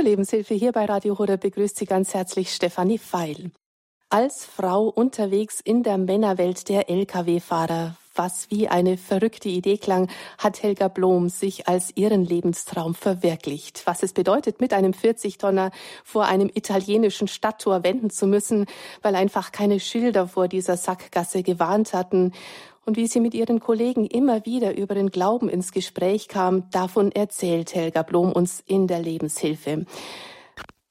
Zur Lebenshilfe hier bei Radio Horeb begrüßt Sie ganz herzlich Stefanie Feil. Als Frau unterwegs in der Männerwelt der Lkw-Fahrer, was wie eine verrückte Idee klang, hat Helga Blom sich als ihren Lebenstraum verwirklicht. Was es bedeutet, mit einem 40-Tonner vor einem italienischen Stadttor wenden zu müssen, weil einfach keine Schilder vor dieser Sackgasse gewarnt hatten und wie sie mit ihren Kollegen immer wieder über den Glauben ins Gespräch kam, davon erzählt Helga Blom uns in der Lebenshilfe.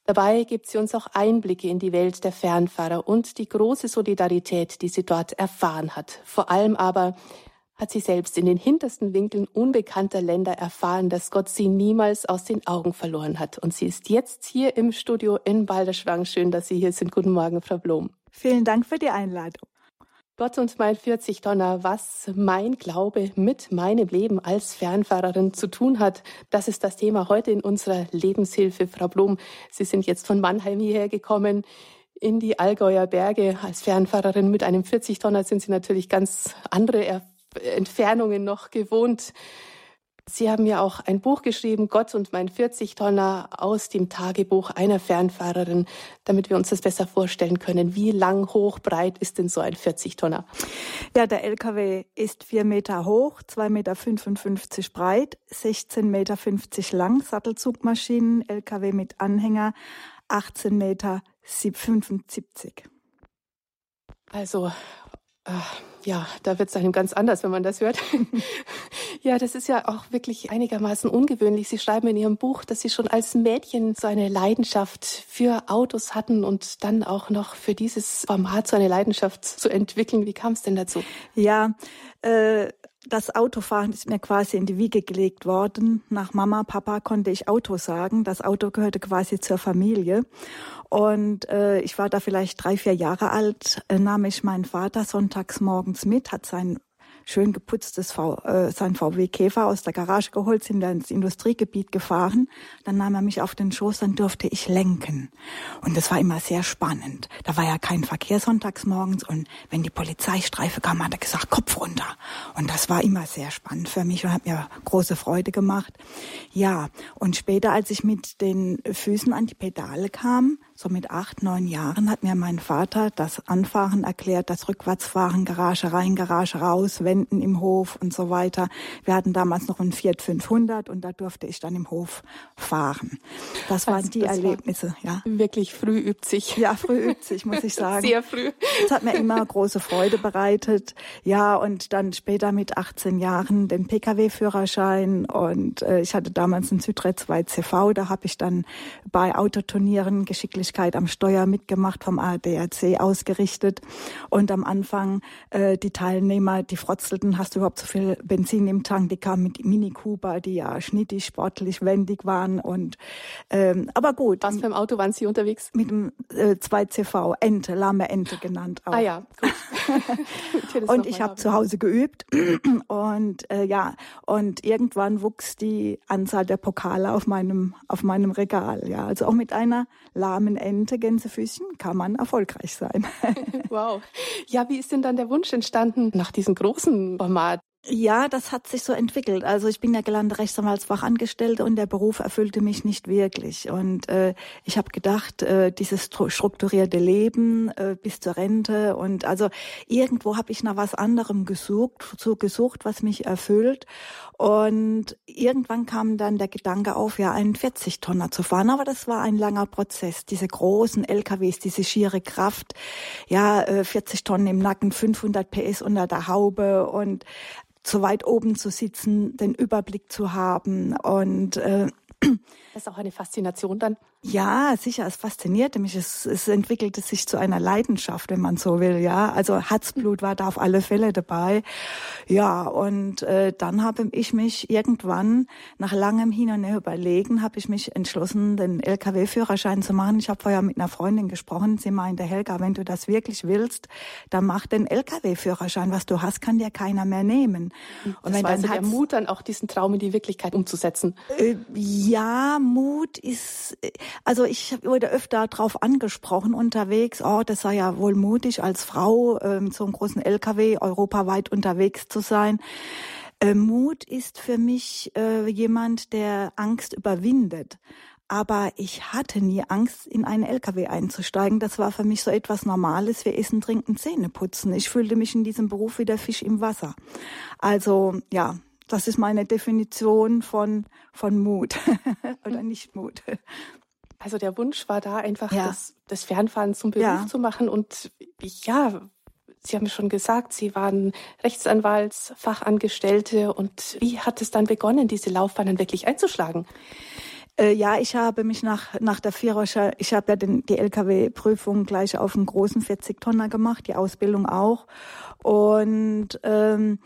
Dabei gibt sie uns auch Einblicke in die Welt der Fernfahrer und die große Solidarität, die sie dort erfahren hat. Vor allem aber hat sie selbst in den hintersten Winkeln unbekannter Länder erfahren, dass Gott sie niemals aus den Augen verloren hat. Und sie ist jetzt hier im Studio in Balderschwang. Schön, dass Sie hier sind. Guten Morgen, Frau Blom. Vielen Dank für die Einladung. Gott und mein 40-Tonner, was mein Glaube mit meinem Leben als Fernfahrerin zu tun hat, das ist das Thema heute in unserer Lebenshilfe. Frau Blum, Sie sind jetzt von Mannheim hierher gekommen in die Allgäuer Berge. Als Fernfahrerin mit einem 40-Tonner sind Sie natürlich ganz andere Entfernungen noch gewohnt. Sie haben ja auch ein Buch geschrieben, Gott und mein 40-Tonner aus dem Tagebuch einer Fernfahrerin, damit wir uns das besser vorstellen können. Wie lang, hoch, breit ist denn so ein 40-Tonner? Ja, der LKW ist vier Meter hoch, 2,55 Meter breit, 16,50 Meter lang, Sattelzugmaschinen, LKW mit Anhänger, 18,75 Meter. Also äh, ja, da wird es einem ganz anders, wenn man das hört. ja, das ist ja auch wirklich einigermaßen ungewöhnlich. Sie schreiben in Ihrem Buch, dass Sie schon als Mädchen so eine Leidenschaft für Autos hatten und dann auch noch für dieses Format so eine Leidenschaft zu entwickeln. Wie kam es denn dazu? Ja, äh, das Autofahren ist mir quasi in die Wiege gelegt worden. Nach Mama, Papa konnte ich Auto sagen. Das Auto gehörte quasi zur Familie. Und äh, ich war da vielleicht drei, vier Jahre alt, äh, nahm ich meinen Vater sonntags morgens mit, hat sein schön geputztes v, äh, sein VW Käfer aus der Garage geholt, sind dann ins Industriegebiet gefahren. Dann nahm er mich auf den Schoß, dann durfte ich lenken. Und das war immer sehr spannend. Da war ja kein Verkehr sonntags morgens und wenn die Polizeistreife kam, hat er gesagt, Kopf runter. Und das war immer sehr spannend für mich und hat mir große Freude gemacht. Ja, und später, als ich mit den Füßen an die Pedale kam, so mit acht, neun Jahren hat mir mein Vater das Anfahren erklärt, das Rückwärtsfahren, Garage rein, Garage raus, Wenden im Hof und so weiter. Wir hatten damals noch einen Fiat 500 und da durfte ich dann im Hof fahren. Das waren also, die das Erlebnisse, war ja. Wirklich früh übt sich. Ja, früh übt sich, muss ich sagen. Sehr früh. Das hat mir immer große Freude bereitet. Ja, und dann später mit 18 Jahren den Pkw-Führerschein und äh, ich hatte damals einen Südret 2 CV, da habe ich dann bei Autoturnieren geschicklich Tätigkeit am Steuer mitgemacht, vom ADAC ausgerichtet. Und am Anfang äh, die Teilnehmer, die frotzelten, hast du überhaupt so viel Benzin im Tank? Die kamen mit Mini Cooper, die ja schnittig, sportlich, wendig waren. Und ähm, aber gut. Was für ein Auto waren Sie unterwegs? Mit dem äh, 2CV, Ente, lahme Ente genannt auch. Ah ja, gut. und ich habe zu Hause geübt und äh, ja und irgendwann wuchs die Anzahl der Pokale auf meinem auf meinem Regal ja also auch mit einer lahmen Ente Gänsefüßchen kann man erfolgreich sein. wow. Ja, wie ist denn dann der Wunsch entstanden nach diesem großen Format? Ja, das hat sich so entwickelt. Also ich bin ja gelernte Rechtsanwaltsfachangestellte und der Beruf erfüllte mich nicht wirklich. Und äh, ich habe gedacht, äh, dieses strukturierte Leben äh, bis zur Rente und also irgendwo habe ich nach was anderem gesucht, so gesucht, was mich erfüllt. Und irgendwann kam dann der Gedanke auf, ja, einen 40-Tonner zu fahren. Aber das war ein langer Prozess. Diese großen LKWs, diese schiere Kraft, ja, 40 äh, Tonnen im Nacken, 500 PS unter der Haube und so weit oben zu sitzen, den Überblick zu haben und äh, das ist auch eine Faszination dann. Ja, sicher, es faszinierte mich. Es, es entwickelte sich zu einer Leidenschaft, wenn man so will. Ja, also Herzblut war da auf alle Fälle dabei. Ja, und äh, dann habe ich mich irgendwann nach langem Hin und Her überlegen, habe ich mich entschlossen, den LKW-Führerschein zu machen. Ich habe vorher mit einer Freundin gesprochen. Sie meinte, Helga, wenn du das wirklich willst, dann mach den LKW-Führerschein. Was du hast, kann dir keiner mehr nehmen. Und das wenn war dann also der Mut, dann auch diesen Traum in die Wirklichkeit umzusetzen. Äh, ja, Mut ist also ich wurde öfter darauf angesprochen unterwegs, oh, das sei ja wohl mutig als Frau äh, mit so einem großen LKW europaweit unterwegs zu sein. Äh, Mut ist für mich äh, jemand, der Angst überwindet. aber ich hatte nie Angst, in einen LKW einzusteigen. Das war für mich so etwas Normales wie Essen, Trinken, Zähne putzen. Ich fühlte mich in diesem Beruf wie der Fisch im Wasser. Also ja, das ist meine Definition von, von Mut oder nicht Mut. Also der Wunsch war da einfach, ja. das, das Fernfahren zum Beruf ja. zu machen. Und ja, Sie haben schon gesagt, Sie waren Rechtsanwaltsfachangestellte. Und wie hat es dann begonnen, diese Laufbahn dann wirklich einzuschlagen? Äh, ja, ich habe mich nach, nach der Viererschein, ich habe ja den, die LKW-Prüfung gleich auf einem großen 40-Tonner gemacht, die Ausbildung auch. Und ähm,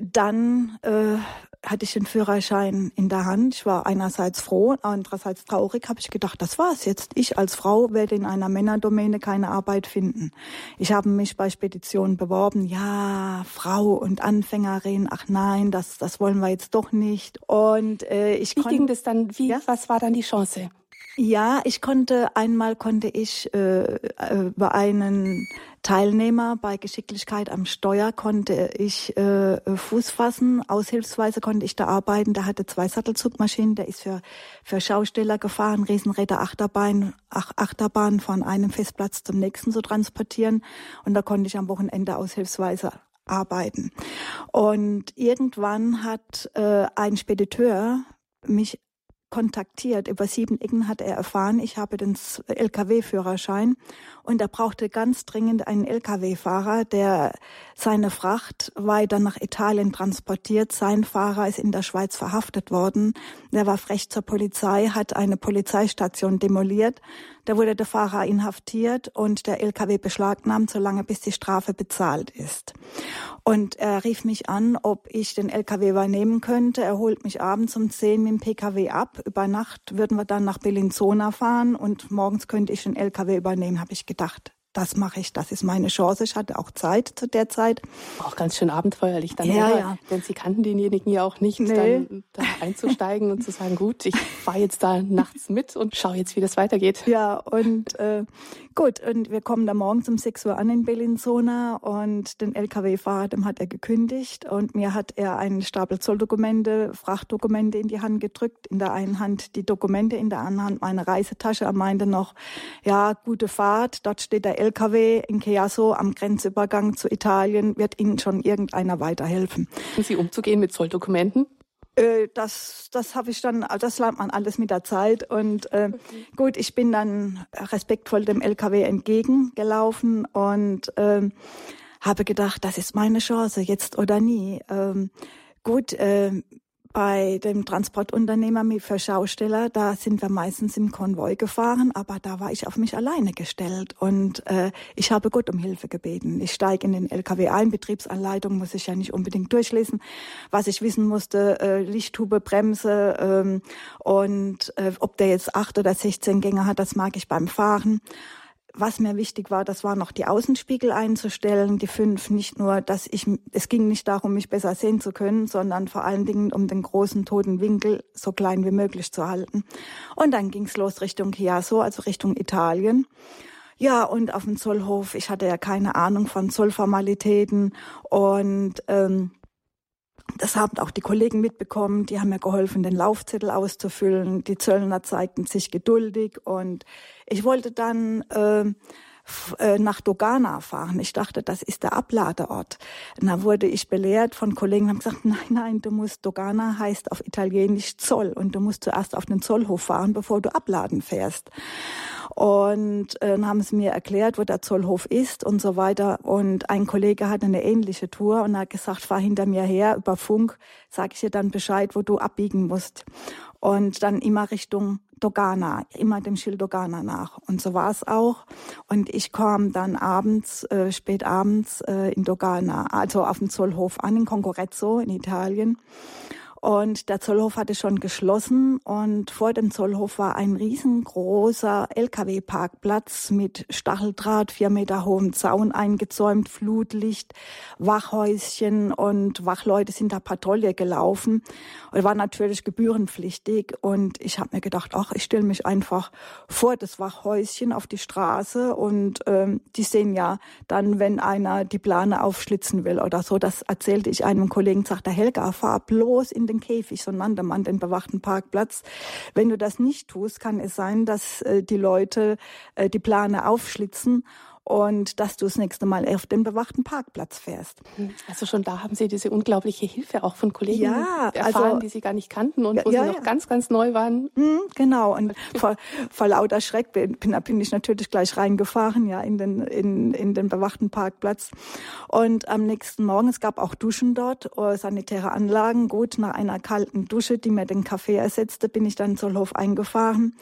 dann äh, hatte ich den Führerschein in der Hand. Ich war einerseits froh, andererseits traurig. Habe ich gedacht, das war's jetzt. Ich als Frau werde in einer Männerdomäne keine Arbeit finden. Ich habe mich bei Speditionen beworben. Ja, Frau und Anfängerin. Ach nein, das das wollen wir jetzt doch nicht. Und äh, ich wie ging das dann? Wie? Ja? Was war dann die Chance? Ja, ich konnte einmal konnte ich äh, äh, bei einen Teilnehmer bei Geschicklichkeit am Steuer konnte ich äh, Fuß fassen. Aushilfsweise konnte ich da arbeiten. Der hatte zwei Sattelzugmaschinen. Der ist für für Schausteller gefahren, Riesenräder Achterbahn, Ach, Achterbahn von einem Festplatz zum nächsten zu transportieren. Und da konnte ich am Wochenende aushilfsweise arbeiten. Und irgendwann hat äh, ein Spediteur mich kontaktiert. Über sieben Ecken hat er erfahren, ich habe den Lkw-Führerschein und er brauchte ganz dringend einen Lkw-Fahrer, der seine Fracht weiter nach Italien transportiert. Sein Fahrer ist in der Schweiz verhaftet worden. Der war frech zur Polizei, hat eine Polizeistation demoliert. Da wurde der Fahrer inhaftiert und der LKW beschlagnahmt, solange bis die Strafe bezahlt ist. Und er rief mich an, ob ich den LKW übernehmen könnte. Er holt mich abends um 10 mit dem PKW ab. Über Nacht würden wir dann nach Bellinzona fahren und morgens könnte ich den LKW übernehmen, habe ich gedacht das mache ich, das ist meine Chance. Ich hatte auch Zeit zu der Zeit. Auch ganz schön abenteuerlich dann, ja, ja. denn Sie kannten denjenigen ja auch nicht, nee. dann da einzusteigen und zu sagen, gut, ich fahre jetzt da nachts mit und schaue jetzt, wie das weitergeht. Ja, und äh, gut, und wir kommen da morgens um 6 Uhr an in Bellinzona und den LKW-Fahrer, dem hat er gekündigt und mir hat er einen Stapel Zolldokumente, Frachtdokumente in die Hand gedrückt, in der einen Hand die Dokumente, in der anderen Hand meine Reisetasche. Er meinte noch, ja, gute Fahrt, dort steht der LKW in Chiasso am Grenzübergang zu Italien wird Ihnen schon irgendeiner weiterhelfen. Und Sie umzugehen mit Zolldokumenten? Äh, das, das habe ich dann, das lernt man alles mit der Zeit. Und äh, gut, ich bin dann respektvoll dem LKW entgegengelaufen und äh, habe gedacht, das ist meine Chance, jetzt oder nie. Ähm, gut, äh, bei dem Transportunternehmer für Schausteller, da sind wir meistens im Konvoi gefahren, aber da war ich auf mich alleine gestellt und äh, ich habe Gott um Hilfe gebeten. Ich steige in den LKW ein, Betriebsanleitung muss ich ja nicht unbedingt durchlesen. Was ich wissen musste, äh, Lichthube, Bremse ähm, und äh, ob der jetzt acht oder 16 Gänge hat, das mag ich beim Fahren. Was mir wichtig war, das war noch die Außenspiegel einzustellen, die fünf. Nicht nur, dass ich, es ging nicht darum, mich besser sehen zu können, sondern vor allen Dingen um den großen toten Winkel so klein wie möglich zu halten. Und dann ging's los Richtung Chiasso, also Richtung Italien. Ja, und auf dem Zollhof, ich hatte ja keine Ahnung von Zollformalitäten und ähm, das haben auch die Kollegen mitbekommen, die haben mir geholfen, den Laufzettel auszufüllen. Die Zöllner zeigten sich geduldig und ich wollte dann äh, äh, nach Dogana fahren. Ich dachte, das ist der Abladeort. Und da wurde ich belehrt von Kollegen, haben gesagt, nein, nein, du musst, Dogana heißt auf Italienisch Zoll und du musst zuerst auf den Zollhof fahren, bevor du abladen fährst. Und äh, dann haben sie mir erklärt, wo der Zollhof ist und so weiter. Und ein Kollege hatte eine ähnliche Tour und hat gesagt, fahr hinter mir her über Funk, sag ich dir dann Bescheid, wo du abbiegen musst. Und dann immer Richtung Dogana, immer dem Schild Dogana nach. Und so war es auch. Und ich kam dann abends, äh, spät abends äh, in Dogana, also auf dem Zollhof an, in Concorrezzo in Italien. Und der Zollhof hatte schon geschlossen und vor dem Zollhof war ein riesengroßer LKW-Parkplatz mit Stacheldraht, vier Meter hohem Zaun eingezäumt, Flutlicht, Wachhäuschen und Wachleute sind da Patrouille gelaufen. Und war natürlich gebührenpflichtig und ich habe mir gedacht, ach, ich stelle mich einfach vor das Wachhäuschen auf die Straße und ähm, die sehen ja dann, wenn einer die Plane aufschlitzen will oder so. Das erzählte ich einem Kollegen, sagte Helga, fahr bloß in den Käfig, sondern an den bewachten Parkplatz. Wenn du das nicht tust, kann es sein, dass äh, die Leute äh, die Plane aufschlitzen und dass du das nächste Mal auf den bewachten Parkplatz fährst. Hm, also schon da haben Sie diese unglaubliche Hilfe auch von Kollegen ja, erfahren, also, die Sie gar nicht kannten und wo ja, Sie noch ja. ganz, ganz neu waren. Mhm, genau. Und vor, vor lauter Schreck bin, bin ich natürlich gleich reingefahren, ja, in den, in, in den bewachten Parkplatz. Und am nächsten Morgen, es gab auch Duschen dort, äh, sanitäre Anlagen. Gut, nach einer kalten Dusche, die mir den Kaffee ersetzte, bin ich dann zur Hof eingefahren.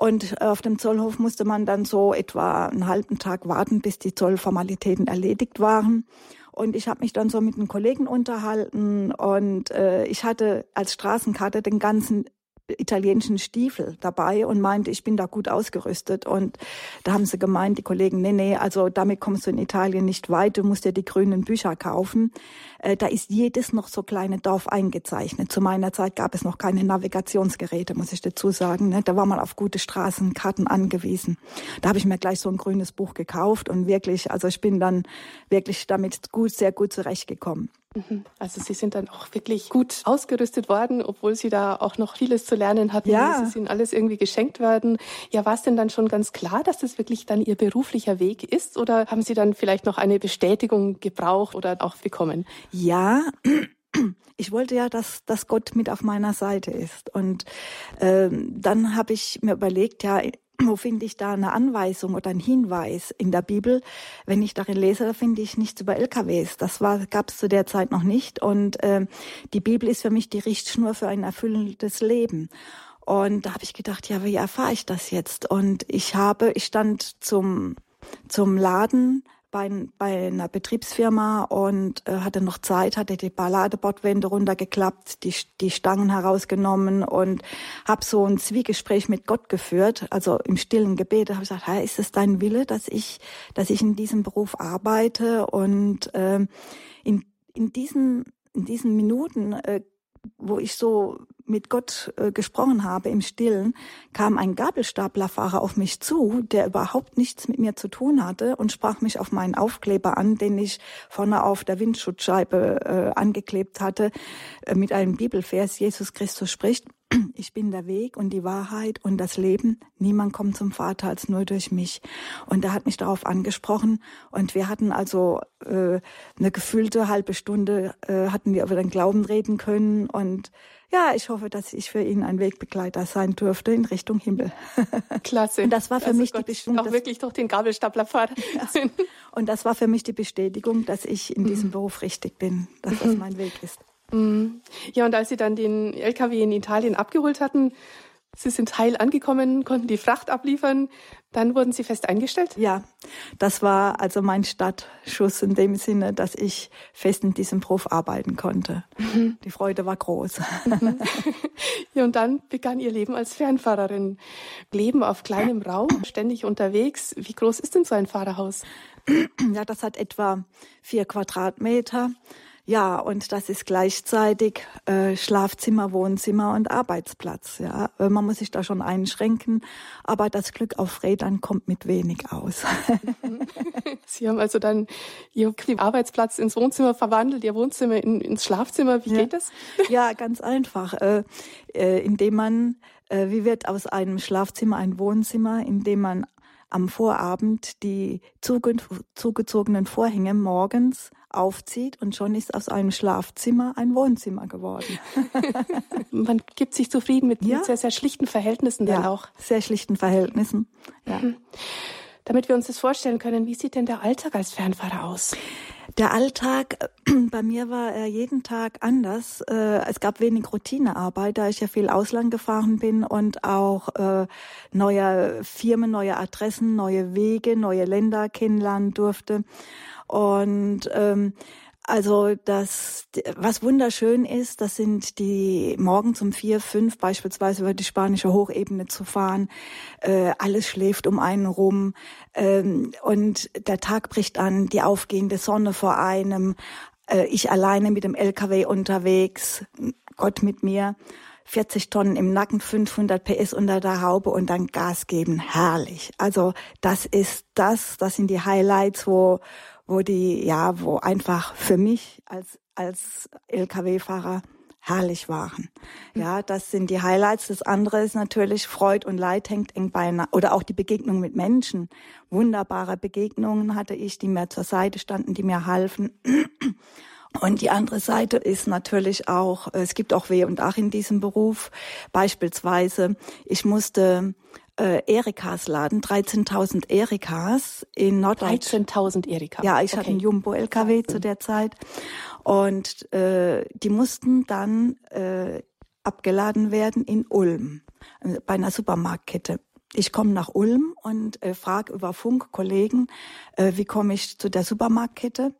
Und auf dem Zollhof musste man dann so etwa einen halben Tag warten, bis die Zollformalitäten erledigt waren. Und ich habe mich dann so mit einem Kollegen unterhalten und äh, ich hatte als Straßenkarte den ganzen italienischen Stiefel dabei und meinte, ich bin da gut ausgerüstet. Und da haben sie gemeint, die Kollegen, nee, nee, also damit kommst du in Italien nicht weit, du musst dir die grünen Bücher kaufen. Äh, da ist jedes noch so kleine Dorf eingezeichnet. Zu meiner Zeit gab es noch keine Navigationsgeräte, muss ich dazu sagen. Ne? Da war man auf gute Straßenkarten angewiesen. Da habe ich mir gleich so ein grünes Buch gekauft und wirklich, also ich bin dann wirklich damit gut, sehr gut zurechtgekommen. Mhm. Also Sie sind dann auch wirklich gut ausgerüstet worden, obwohl Sie da auch noch vieles zu lernen hatten. Ja. Es ist Ihnen alles irgendwie geschenkt worden. Ja, war es denn dann schon ganz klar, dass das wirklich dann Ihr beruflicher Weg ist? Oder haben Sie dann vielleicht noch eine Bestätigung gebraucht oder auch bekommen? Ja, ich wollte ja, dass, dass Gott mit auf meiner Seite ist. Und ähm, dann habe ich mir überlegt, ja, wo finde ich da eine Anweisung oder einen Hinweis in der Bibel? Wenn ich darin lese, da finde ich nichts über LKWs. Das gab es zu der Zeit noch nicht. Und äh, die Bibel ist für mich die Richtschnur für ein erfüllendes Leben. Und da habe ich gedacht, ja, wie erfahre ich das jetzt? Und ich habe, ich stand zum zum Laden bei, bei einer Betriebsfirma und äh, hatte noch Zeit, hatte die Balladebordwände runtergeklappt, die, die Stangen herausgenommen und habe so ein Zwiegespräch mit Gott geführt, also im stillen Gebet. Habe ich gesagt, hey, ist es dein Wille, dass ich, dass ich in diesem Beruf arbeite? Und äh, in, in diesen in diesen Minuten äh, wo ich so mit Gott äh, gesprochen habe im Stillen, kam ein Gabelstaplerfahrer auf mich zu, der überhaupt nichts mit mir zu tun hatte und sprach mich auf meinen Aufkleber an, den ich vorne auf der Windschutzscheibe äh, angeklebt hatte, äh, mit einem Bibelvers, Jesus Christus spricht, ich bin der Weg und die Wahrheit und das Leben. Niemand kommt zum Vater als nur durch mich. Und er hat mich darauf angesprochen und wir hatten also äh, eine gefühlte halbe Stunde, äh, hatten wir über den Glauben reden können und ja, ich hoffe, dass ich für ihn ein Wegbegleiter sein durfte in Richtung Himmel. Klasse. Und das war für also mich Gott, die Bestätigung. Auch wirklich durch den Gabelstaplerfahrer. Ja. Und das war für mich die Bestätigung, dass ich in diesem mhm. Beruf richtig bin, dass das mhm. mein Weg ist. Mhm. Ja, und als Sie dann den LKW in Italien abgeholt hatten, Sie sind heil angekommen, konnten die Fracht abliefern. Dann wurden Sie fest eingestellt? Ja, das war also mein Startschuss in dem Sinne, dass ich fest in diesem Beruf arbeiten konnte. Mhm. Die Freude war groß. Mhm. ja, und dann begann Ihr Leben als Fernfahrerin. Leben auf kleinem Raum, ständig unterwegs. Wie groß ist denn so ein Fahrerhaus? Ja, das hat etwa vier Quadratmeter. Ja, und das ist gleichzeitig äh, Schlafzimmer, Wohnzimmer und Arbeitsplatz. Ja, äh, man muss sich da schon einschränken, aber das Glück auf Rädern kommt mit wenig aus. Sie haben also dann Ihr Arbeitsplatz ins Wohnzimmer verwandelt, Ihr Wohnzimmer in, ins Schlafzimmer. Wie ja. geht das? Ja, ganz einfach, äh, äh, indem man, äh, wie wird aus einem Schlafzimmer ein Wohnzimmer, indem man am Vorabend die zugezogenen Vorhänge morgens aufzieht und schon ist aus einem Schlafzimmer ein Wohnzimmer geworden. Man gibt sich zufrieden mit, ja. sehr, sehr schlichten Verhältnissen dann ja, auch. Sehr schlichten Verhältnissen. Ja. Mhm. Damit wir uns das vorstellen können, wie sieht denn der Alltag als Fernfahrer aus? Der Alltag bei mir war er jeden Tag anders. Äh, es gab wenig Routinearbeit, da ich ja viel Ausland gefahren bin und auch äh, neue Firmen, neue Adressen, neue Wege, neue Länder kennenlernen durfte. Und ähm, also das, was wunderschön ist, das sind die morgens um vier, fünf beispielsweise über die spanische Hochebene zu fahren. Äh, alles schläft um einen rum ähm, und der Tag bricht an, die aufgehende Sonne vor einem. Äh, ich alleine mit dem LKW unterwegs, Gott mit mir. 40 Tonnen im Nacken, 500 PS unter der Haube und dann Gas geben. Herrlich. Also das ist das, das sind die Highlights, wo, wo die, ja, wo einfach für mich als, als Lkw-Fahrer herrlich waren. Ja, das sind die Highlights. Das andere ist natürlich Freud und Leid hängt eng beieinander. Oder auch die Begegnung mit Menschen. Wunderbare Begegnungen hatte ich, die mir zur Seite standen, die mir halfen. Und die andere Seite ist natürlich auch, es gibt auch Weh und Ach in diesem Beruf. Beispielsweise, ich musste äh, Erikas laden, 13.000 Erikas in Norddeutschland. 13.000 Erika. Ja, ich okay. hatte einen Jumbo-LKW zu der Zeit. Und äh, die mussten dann äh, abgeladen werden in Ulm, äh, bei einer Supermarktkette. Ich komme nach Ulm und äh, frage über Funk Kollegen, äh, wie komme ich zu der Supermarktkette?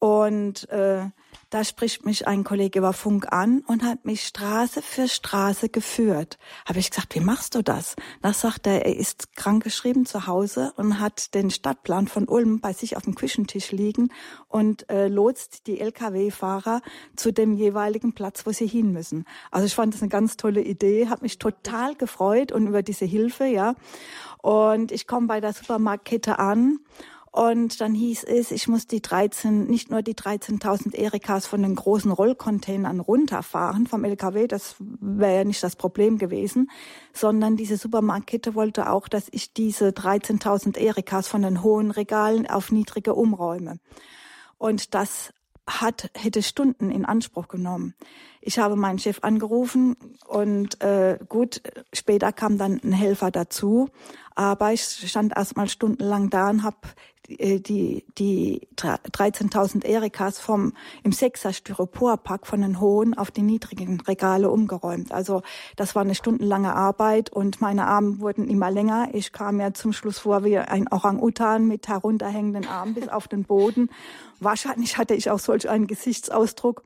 Und äh, da spricht mich ein Kollege über Funk an und hat mich Straße für Straße geführt. Habe ich gesagt, wie machst du das? Da sagt er, er ist krankgeschrieben zu Hause und hat den Stadtplan von Ulm bei sich auf dem Küchentisch liegen und äh, lotst die Lkw-Fahrer zu dem jeweiligen Platz, wo sie hin müssen. Also ich fand das eine ganz tolle Idee, habe mich total gefreut und über diese Hilfe, ja. Und ich komme bei der Supermarktkette an und dann hieß es, ich muss die 13, nicht nur die 13.000 Erikas von den großen Rollcontainern runterfahren vom LKW, das wäre ja nicht das Problem gewesen, sondern diese Supermarktkette wollte auch, dass ich diese 13.000 Erikas von den hohen Regalen auf niedrige umräume. Und das hat, hätte Stunden in Anspruch genommen. Ich habe meinen Chef angerufen und äh, gut, später kam dann ein Helfer dazu, aber ich stand erstmal stundenlang da und habe äh, die, die 13.000 Erikas vom, im Sechser Styroporpack von den hohen auf die niedrigen Regale umgeräumt. Also das war eine stundenlange Arbeit und meine Arme wurden immer länger. Ich kam ja zum Schluss vor wie ein Orang-Utan mit herunterhängenden Armen bis auf den Boden. Wahrscheinlich hatte ich auch solch einen Gesichtsausdruck.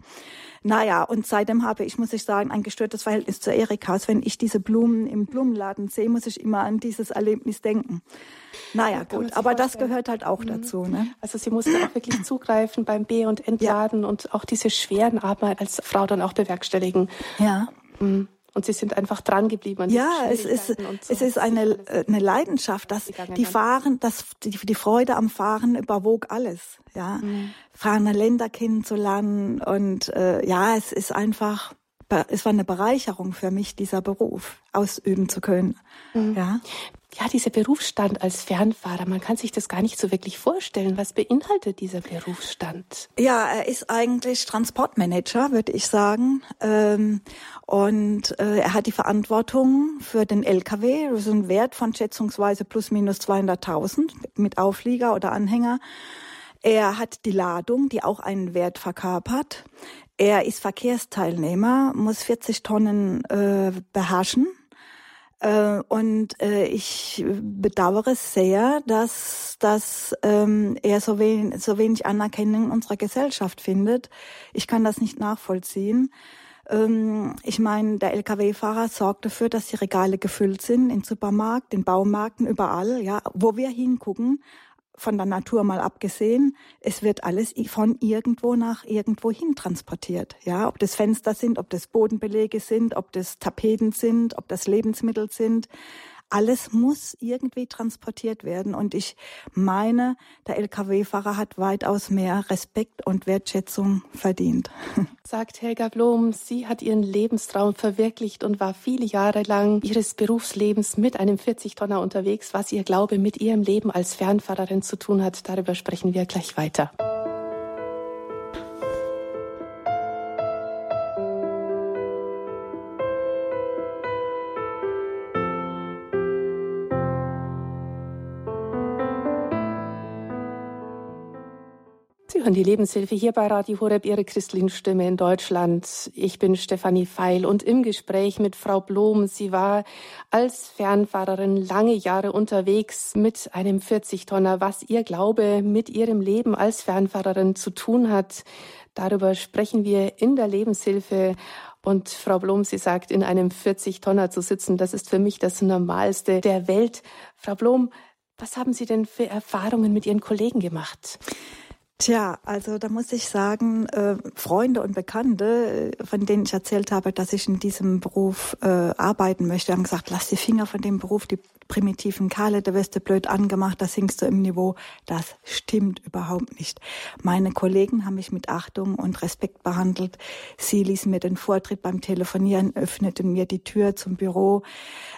Naja, und seitdem habe ich, muss ich sagen, ein gestörtes Verhältnis zu Erikas. Wenn ich diese Blumen im Blumenladen sehe, muss ich immer an dieses Erlebnis denken. Naja, ja, gut, aber das gehört halt auch mhm. dazu. Ne? Also Sie mussten auch wirklich zugreifen beim B- und Entladen ja. und auch diese schweren Arbeit als Frau dann auch bewerkstelligen. Ja. Mhm. Und sie sind einfach dran geblieben. ja, es ist, so. es ist eine, eine Leidenschaft, dass die Fahren, dass die, die Freude am Fahren überwog alles. Ja, mhm. Fahrende Länder kennenzulernen und äh, ja, es ist einfach, es war eine Bereicherung für mich, dieser Beruf ausüben zu können. Mhm. Ja ja, dieser Berufsstand als Fernfahrer, man kann sich das gar nicht so wirklich vorstellen. Was beinhaltet dieser Berufsstand? Ja, er ist eigentlich Transportmanager, würde ich sagen. Ähm, und äh, er hat die Verantwortung für den LKW, ist ein Wert von schätzungsweise plus minus 200.000 mit Auflieger oder Anhänger. Er hat die Ladung, die auch einen Wert verkörpert. Er ist Verkehrsteilnehmer, muss 40 Tonnen äh, beherrschen äh, und äh, ich bedauere sehr, dass, dass ähm, er so wenig, so wenig Anerkennung in unserer Gesellschaft findet. Ich kann das nicht nachvollziehen. Ähm, ich meine, der Lkw-Fahrer sorgt dafür, dass die Regale gefüllt sind, im Supermarkt, in Baumärkten, überall, ja, wo wir hingucken von der Natur mal abgesehen, es wird alles von irgendwo nach irgendwo hin transportiert. Ja, ob das Fenster sind, ob das Bodenbelege sind, ob das Tapeten sind, ob das Lebensmittel sind alles muss irgendwie transportiert werden. Und ich meine, der Lkw-Fahrer hat weitaus mehr Respekt und Wertschätzung verdient. Sagt Helga Blom, sie hat ihren Lebenstraum verwirklicht und war viele Jahre lang ihres Berufslebens mit einem 40-Tonner unterwegs. Was ihr Glaube mit ihrem Leben als Fernfahrerin zu tun hat, darüber sprechen wir gleich weiter. Hören die Lebenshilfe hier bei Radio Horeb, Ihre christlichen Stimme in Deutschland. Ich bin Stefanie Feil und im Gespräch mit Frau Blom. Sie war als Fernfahrerin lange Jahre unterwegs mit einem 40-Tonner. Was ihr Glaube mit ihrem Leben als Fernfahrerin zu tun hat, darüber sprechen wir in der Lebenshilfe. Und Frau Blom, sie sagt, in einem 40-Tonner zu sitzen, das ist für mich das Normalste der Welt. Frau Blom, was haben Sie denn für Erfahrungen mit Ihren Kollegen gemacht? Tja, also da muss ich sagen, äh, Freunde und Bekannte, äh, von denen ich erzählt habe, dass ich in diesem Beruf äh, arbeiten möchte, haben gesagt, lass die Finger von dem Beruf, die primitiven Kerle, da wirst du blöd angemacht, da singst du im Niveau. Das stimmt überhaupt nicht. Meine Kollegen haben mich mit Achtung und Respekt behandelt. Sie ließen mir den Vortritt beim Telefonieren, öffneten mir die Tür zum Büro,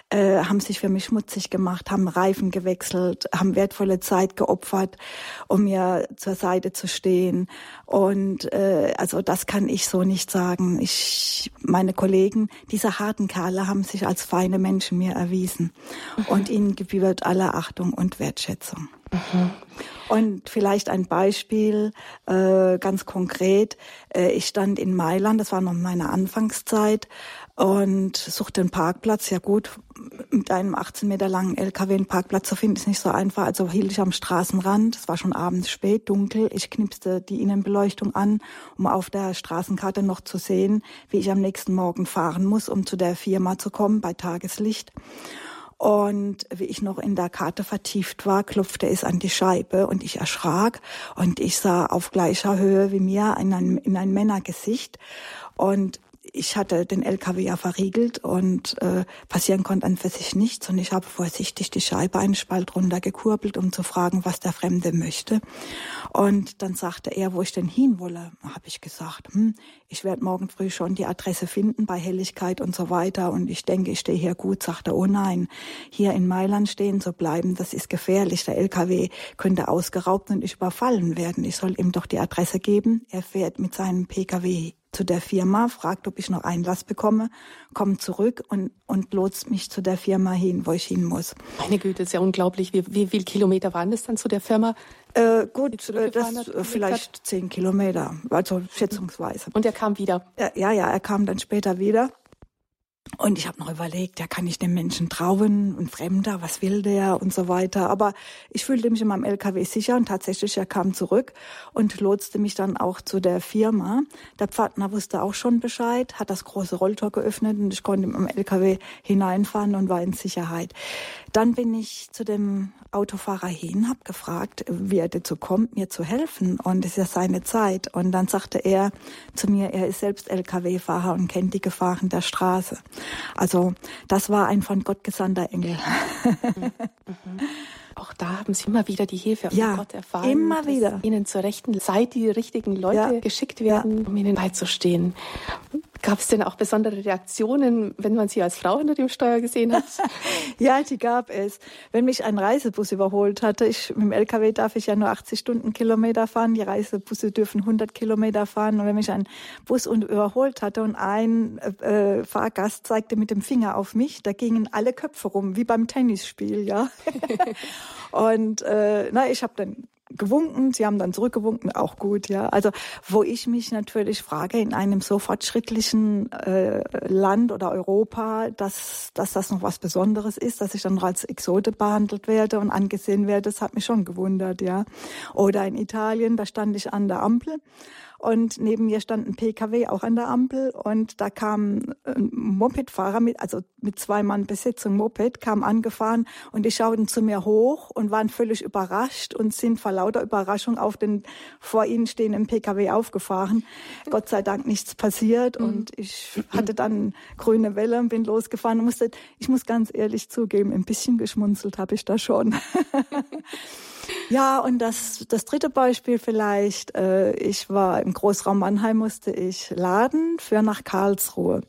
äh, haben sich für mich schmutzig gemacht, haben Reifen gewechselt, haben wertvolle Zeit geopfert, um mir zur Seite zu stehen. Und äh, also das kann ich so nicht sagen. Ich, meine Kollegen, diese harten Kerle haben sich als feine Menschen mir erwiesen. Und und ihnen gebührt alle Achtung und Wertschätzung. Mhm. Und vielleicht ein Beispiel, äh, ganz konkret. Äh, ich stand in Mailand, das war noch meine Anfangszeit, und suchte einen Parkplatz. Ja gut, mit einem 18 Meter langen LKW einen Parkplatz zu finden, ist nicht so einfach. Also hielt ich am Straßenrand. Es war schon abends spät, dunkel. Ich knipste die Innenbeleuchtung an, um auf der Straßenkarte noch zu sehen, wie ich am nächsten Morgen fahren muss, um zu der Firma zu kommen bei Tageslicht. Und wie ich noch in der Karte vertieft war, klopfte es an die Scheibe und ich erschrak und ich sah auf gleicher Höhe wie mir in ein, in ein Männergesicht. Und ich hatte den LKW ja verriegelt und äh, passieren konnte an für sich nichts. Und ich habe vorsichtig die Scheibe einen Spalt runtergekurbelt, um zu fragen, was der Fremde möchte. Und dann sagte er, wo ich denn hin wolle. Habe ich gesagt, hm, ich werde morgen früh schon die Adresse finden bei Helligkeit und so weiter. Und ich denke, ich stehe hier gut. Sagte, oh nein, hier in Mailand stehen zu bleiben, das ist gefährlich. Der LKW könnte ausgeraubt und ich überfallen werden. Ich soll ihm doch die Adresse geben. Er fährt mit seinem PKW zu der Firma, fragt, ob ich noch Einlass bekomme, kommt zurück und, und lotst mich zu der Firma hin, wo ich hin muss. Meine Güte, ist ja unglaublich. Wie, wie viele Kilometer waren das dann zu der Firma? Äh, gut, äh, das vielleicht zehn Kilometer, also schätzungsweise. Und er kam wieder? Ja, ja, er kam dann später wieder. Und ich habe noch überlegt, ja, kann ich dem Menschen trauen, ein Fremder, was will der und so weiter. Aber ich fühlte mich in meinem LKW sicher und tatsächlich, er kam zurück und lotste mich dann auch zu der Firma. Der Pfadner wusste auch schon Bescheid, hat das große Rolltor geöffnet und ich konnte im LKW hineinfahren und war in Sicherheit. Dann bin ich zu dem Autofahrer hin, habe gefragt, wie er dazu kommt, mir zu helfen. Und es ist ja seine Zeit. Und dann sagte er zu mir, er ist selbst Lkw-Fahrer und kennt die Gefahren der Straße. Also das war ein von Gott gesandter Engel. Mhm. Mhm. Auch da haben Sie immer wieder die Hilfe von ja, Gott erfahren. Immer wieder. Ihnen zur rechten Zeit die richtigen Leute ja. geschickt werden, ja. um Ihnen beizustehen. Gab es denn auch besondere Reaktionen, wenn man Sie als Frau hinter dem Steuer gesehen hat? ja, die gab es. Wenn mich ein Reisebus überholt hatte, ich, mit dem LKW darf ich ja nur 80 Stundenkilometer fahren, die Reisebusse dürfen 100 Kilometer fahren. Und wenn mich ein Bus überholt hatte und ein äh, Fahrgast zeigte mit dem Finger auf mich, da gingen alle Köpfe rum, wie beim Tennisspiel, ja. und äh, na, ich habe dann gewunken, sie haben dann zurückgewunken, auch gut, ja. Also wo ich mich natürlich frage, in einem so fortschrittlichen äh, Land oder Europa, dass, dass das noch was Besonderes ist, dass ich dann noch als Exote behandelt werde und angesehen werde, das hat mich schon gewundert, ja. Oder in Italien, da stand ich an der Ampel und neben mir stand ein PKW auch an der Ampel und da kam ein Mopedfahrer mit, also mit zwei Mann Besetzung Moped, kam angefahren und die schauten zu mir hoch und waren völlig überrascht und sind vor lauter Überraschung auf den vor ihnen stehenden PKW aufgefahren. Gott sei Dank nichts passiert mhm. und ich hatte dann grüne Welle und bin losgefahren und musste, ich muss ganz ehrlich zugeben, ein bisschen geschmunzelt habe ich da schon. Ja, und das, das dritte Beispiel vielleicht, äh, ich war im Großraum Mannheim, musste ich laden für nach Karlsruhe.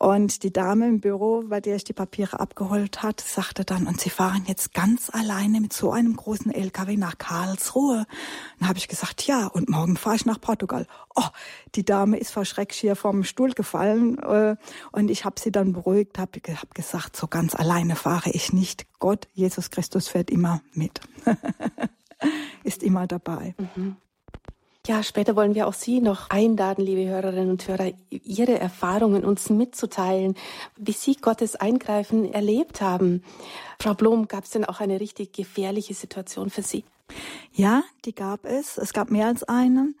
Und die Dame im Büro, bei der ich die Papiere abgeholt hat, sagte dann, und Sie fahren jetzt ganz alleine mit so einem großen LKW nach Karlsruhe. Dann habe ich gesagt, ja, und morgen fahre ich nach Portugal. Oh, die Dame ist vor Schreck hier vom Stuhl gefallen. Äh, und ich habe sie dann beruhigt, habe hab gesagt, so ganz alleine fahre ich nicht. Gott, Jesus Christus fährt immer mit. ist immer dabei. Mhm. Ja, später wollen wir auch Sie noch einladen, liebe Hörerinnen und Hörer, Ihre Erfahrungen uns mitzuteilen, wie Sie Gottes Eingreifen erlebt haben. Frau Blom, gab es denn auch eine richtig gefährliche Situation für Sie? Ja, die gab es. Es gab mehr als eine.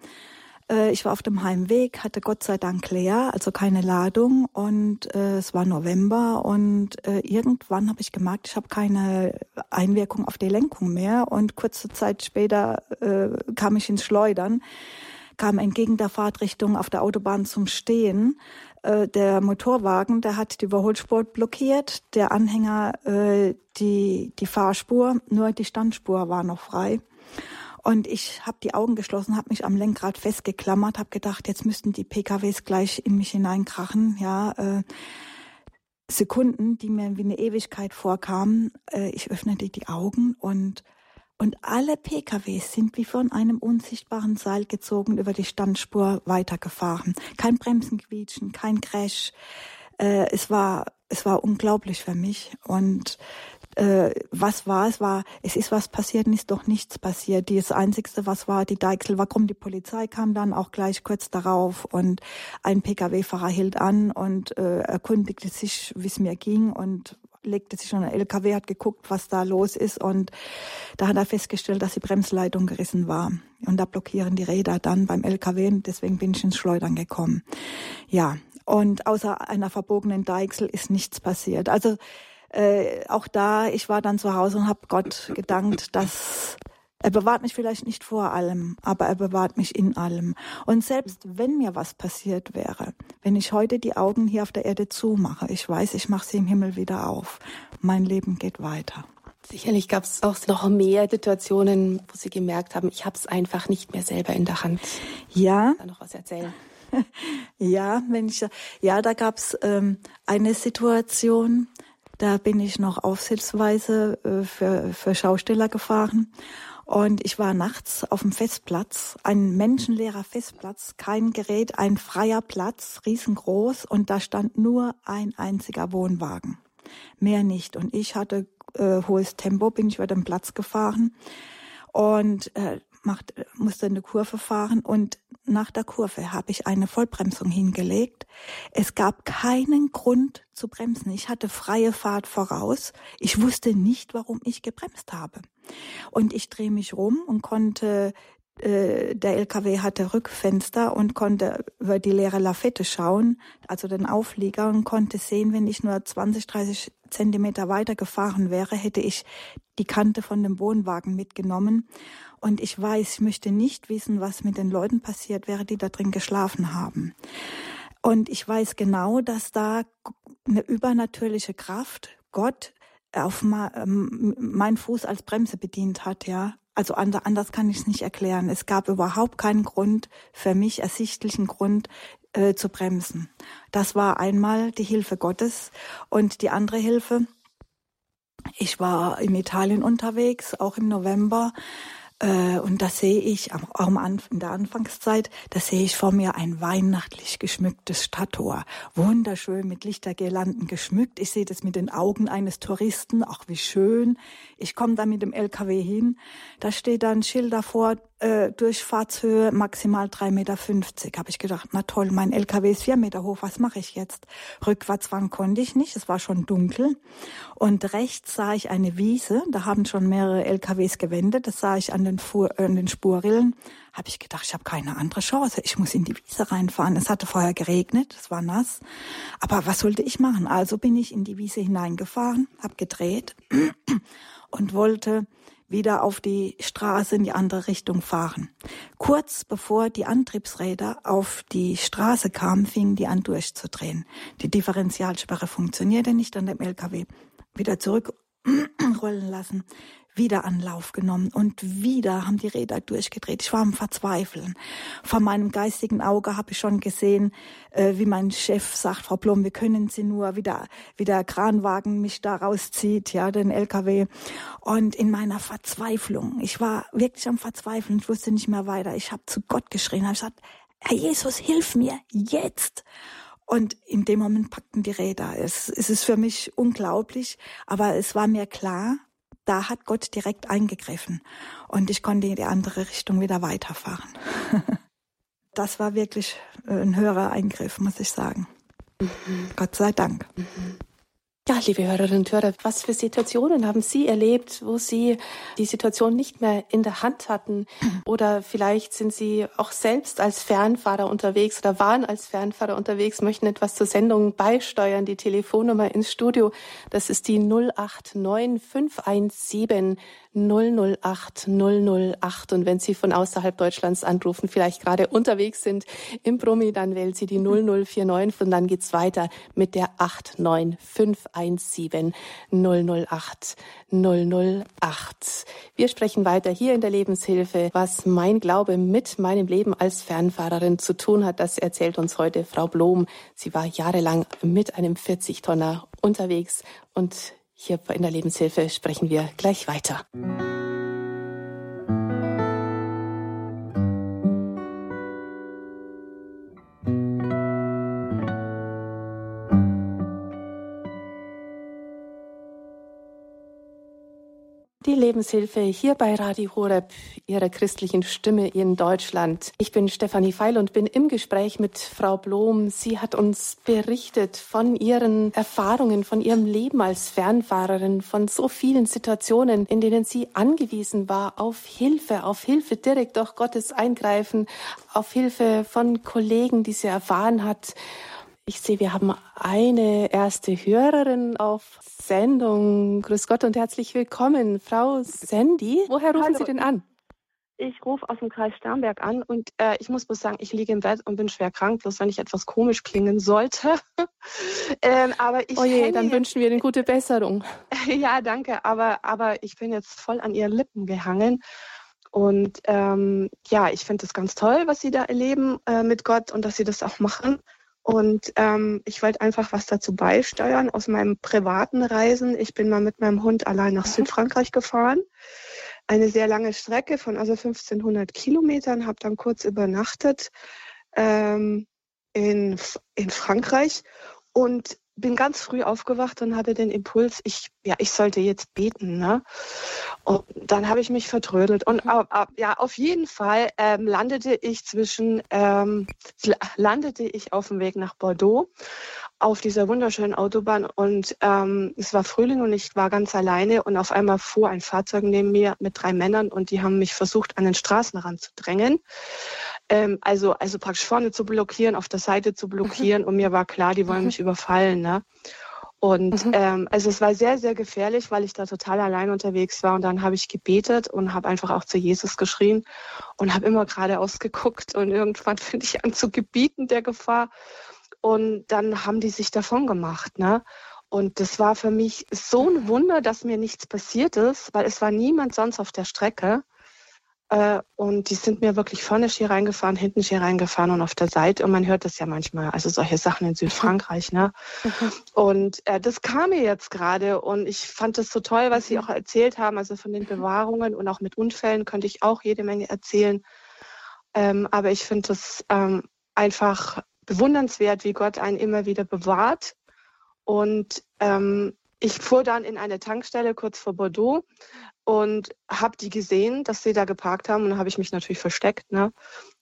Äh, ich war auf dem Heimweg, hatte Gott sei Dank leer, also keine Ladung und äh, es war November und äh, irgendwann habe ich gemerkt, ich habe keine Einwirkung auf die Lenkung mehr und kurze Zeit später äh, kam ich ins Schleudern, kam entgegen der Fahrtrichtung auf der Autobahn zum Stehen. Äh, der Motorwagen, der hat die Überholspur blockiert, der Anhänger äh, die, die Fahrspur, nur die Standspur war noch frei. Und ich habe die Augen geschlossen, habe mich am Lenkrad festgeklammert, habe gedacht, jetzt müssten die PKWs gleich in mich hineinkrachen. Ja, äh, Sekunden, die mir wie eine Ewigkeit vorkamen. Äh, ich öffnete die Augen und und alle PKWs sind wie von einem unsichtbaren Seil gezogen über die Standspur weitergefahren. Kein Bremsenquietschen, kein Crash. Äh, es war es war unglaublich für mich und äh, was war es war es ist was passiert und ist doch nichts passiert. Das einzigste was war die Deichsel war krumm die Polizei kam dann auch gleich kurz darauf und ein Pkw-Fahrer hielt an und äh, erkundigte sich wie es mir ging und legte sich schon ein LKW hat geguckt was da los ist und da hat er festgestellt dass die Bremsleitung gerissen war. Und da blockieren die Räder dann beim LKW und deswegen bin ich ins Schleudern gekommen. Ja und außer einer verbogenen Deichsel ist nichts passiert. Also äh, auch da, ich war dann zu Hause und habe Gott gedankt, dass er bewahrt mich vielleicht nicht vor allem, aber er bewahrt mich in allem. Und selbst wenn mir was passiert wäre, wenn ich heute die Augen hier auf der Erde zumache, ich weiß, ich mache sie im Himmel wieder auf. Mein Leben geht weiter. Sicherlich gab es auch noch mehr Situationen, wo Sie gemerkt haben, ich habe es einfach nicht mehr selber in der Hand. Ja. Da noch was erzählen. ja, wenn ich ja, da gab es ähm, eine Situation, Da bin ich noch aufsichtsweise äh, für, für Schausteller gefahren. Und ich war nachts auf dem Festplatz, ein menschenleerer Festplatz, kein Gerät, ein freier Platz, riesengroß. Und da stand nur ein einziger Wohnwagen. Mehr nicht. Und ich hatte äh, hohes Tempo, bin ich über den Platz gefahren und äh, macht, musste eine Kurve fahren. Und nach der Kurve habe ich eine Vollbremsung hingelegt. Es gab keinen Grund zu bremsen. Ich hatte freie Fahrt voraus. Ich wusste nicht, warum ich gebremst habe. Und ich drehe mich rum und konnte äh, der LKW hatte Rückfenster und konnte über die leere Lafette schauen, also den Auflieger und konnte sehen, wenn ich nur 20, 30 Zentimeter weiter gefahren wäre, hätte ich die Kante von dem Wohnwagen mitgenommen. Und ich weiß, ich möchte nicht wissen, was mit den Leuten passiert wäre, die da drin geschlafen haben. Und ich weiß genau, dass da eine übernatürliche Kraft Gott auf ähm, mein Fuß als Bremse bedient hat, ja. Also anders kann ich es nicht erklären. Es gab überhaupt keinen Grund für mich ersichtlichen Grund äh, zu bremsen. Das war einmal die Hilfe Gottes und die andere Hilfe. Ich war in Italien unterwegs, auch im November. Äh, und da sehe ich auch Anfang der Anfangszeit, da sehe ich vor mir ein weihnachtlich geschmücktes Stadttor, wunderschön mit Lichtergirlanden geschmückt. Ich sehe das mit den Augen eines Touristen, auch wie schön. Ich komme da mit dem LKW hin, da steht dann Schild davor, äh, Durchfahrtshöhe maximal 3,50 Meter. Habe ich gedacht, na toll, mein LKW ist vier Meter hoch, was mache ich jetzt? Rückwärts fahren konnte ich nicht, es war schon dunkel. Und rechts sah ich eine Wiese, da haben schon mehrere LKWs gewendet, das sah ich an den, Fuhr, äh, an den Spurrillen. Habe ich gedacht, ich habe keine andere Chance, ich muss in die Wiese reinfahren. Es hatte vorher geregnet, es war nass. Aber was sollte ich machen? Also bin ich in die Wiese hineingefahren, habe gedreht und wollte wieder auf die Straße in die andere Richtung fahren. Kurz bevor die Antriebsräder auf die Straße kamen, fingen die an durchzudrehen. Die Differentialsperre funktionierte nicht an dem LKW. Wieder zurückrollen lassen wieder Anlauf genommen und wieder haben die Räder durchgedreht. Ich war am Verzweifeln. Vor meinem geistigen Auge habe ich schon gesehen, äh, wie mein Chef sagt, Frau Blum, wir können Sie nur wieder, wie der Kranwagen mich da rauszieht, ja, den LKW. Und in meiner Verzweiflung, ich war wirklich am Verzweifeln, ich wusste nicht mehr weiter. Ich habe zu Gott geschrien, habe gesagt, Herr Jesus, hilf mir jetzt! Und in dem Moment packten die Räder. Es, es ist für mich unglaublich, aber es war mir klar, da hat Gott direkt eingegriffen und ich konnte in die andere Richtung wieder weiterfahren. das war wirklich äh, ein höherer Eingriff, muss ich sagen. Mhm. Gott sei Dank. Mhm. Ja, liebe Hörerinnen und Hörer, was für Situationen haben Sie erlebt, wo Sie die Situation nicht mehr in der Hand hatten? Oder vielleicht sind Sie auch selbst als Fernfahrer unterwegs oder waren als Fernfahrer unterwegs, möchten etwas zur Sendung beisteuern. Die Telefonnummer ins Studio, das ist die 089 517 008 008. Und wenn Sie von außerhalb Deutschlands anrufen, vielleicht gerade unterwegs sind im Brummi, dann wählen Sie die 0049 und dann geht's weiter mit der 89517 008 008. Wir sprechen weiter hier in der Lebenshilfe, was mein Glaube mit meinem Leben als Fernfahrerin zu tun hat. Das erzählt uns heute Frau Blom. Sie war jahrelang mit einem 40-Tonner unterwegs und hier in der Lebenshilfe sprechen wir gleich weiter. Lebenshilfe hier bei Radio Horeb, Ihrer christlichen Stimme in Deutschland. Ich bin Stefanie Feil und bin im Gespräch mit Frau Blom. Sie hat uns berichtet von ihren Erfahrungen, von ihrem Leben als Fernfahrerin, von so vielen Situationen, in denen sie angewiesen war auf Hilfe, auf Hilfe direkt durch Gottes Eingreifen, auf Hilfe von Kollegen, die sie erfahren hat. Ich sehe, wir haben eine erste Hörerin auf Sendung. Grüß Gott und herzlich willkommen, Frau Sandy. Woher rufen Hallo. Sie denn an? Ich rufe aus dem Kreis Sternberg an und äh, ich muss bloß sagen, ich liege im Bett und bin schwer krank, bloß wenn ich etwas komisch klingen sollte. ähm, aber ich oh je, dann wünschen wir Ihnen gute Besserung. ja, danke, aber, aber ich bin jetzt voll an Ihren Lippen gehangen. Und ähm, ja, ich finde es ganz toll, was Sie da erleben äh, mit Gott und dass Sie das auch machen. Und ähm, ich wollte einfach was dazu beisteuern aus meinem privaten Reisen. Ich bin mal mit meinem Hund allein nach mhm. Südfrankreich gefahren. Eine sehr lange Strecke von also 1500 Kilometern, habe dann kurz übernachtet ähm, in, in Frankreich und bin ganz früh aufgewacht und hatte den Impuls, ich, ja, ich sollte jetzt beten. Ne? Und dann habe ich mich vertrödelt. Und mhm. ja, auf jeden Fall ähm, landete ich zwischen, ähm, landete ich auf dem Weg nach Bordeaux auf dieser wunderschönen Autobahn und ähm, es war Frühling und ich war ganz alleine und auf einmal fuhr ein Fahrzeug neben mir mit drei Männern und die haben mich versucht, an den Straßenrand zu drängen. Ähm, also, also praktisch vorne zu blockieren, auf der Seite zu blockieren und mir war klar, die wollen mich überfallen. Ne? Und mhm. ähm, also es war sehr, sehr gefährlich, weil ich da total allein unterwegs war. Und dann habe ich gebetet und habe einfach auch zu Jesus geschrien und habe immer geradeaus geguckt. Und irgendwann finde ich an zu gebieten der Gefahr. Und dann haben die sich davon gemacht. Ne? Und das war für mich so ein Wunder, dass mir nichts passiert ist, weil es war niemand sonst auf der Strecke. Äh, und die sind mir wirklich vorne Ski reingefahren, hinten Ski reingefahren und auf der Seite. Und man hört das ja manchmal, also solche Sachen in Südfrankreich. Ne? Und äh, das kam mir jetzt gerade und ich fand das so toll, was Sie mhm. auch erzählt haben. Also von den Bewahrungen und auch mit Unfällen könnte ich auch jede Menge erzählen. Ähm, aber ich finde das ähm, einfach bewundernswert, wie Gott einen immer wieder bewahrt. Und ähm, ich fuhr dann in eine Tankstelle kurz vor Bordeaux und habe die gesehen, dass sie da geparkt haben. Und dann habe ich mich natürlich versteckt. Ne?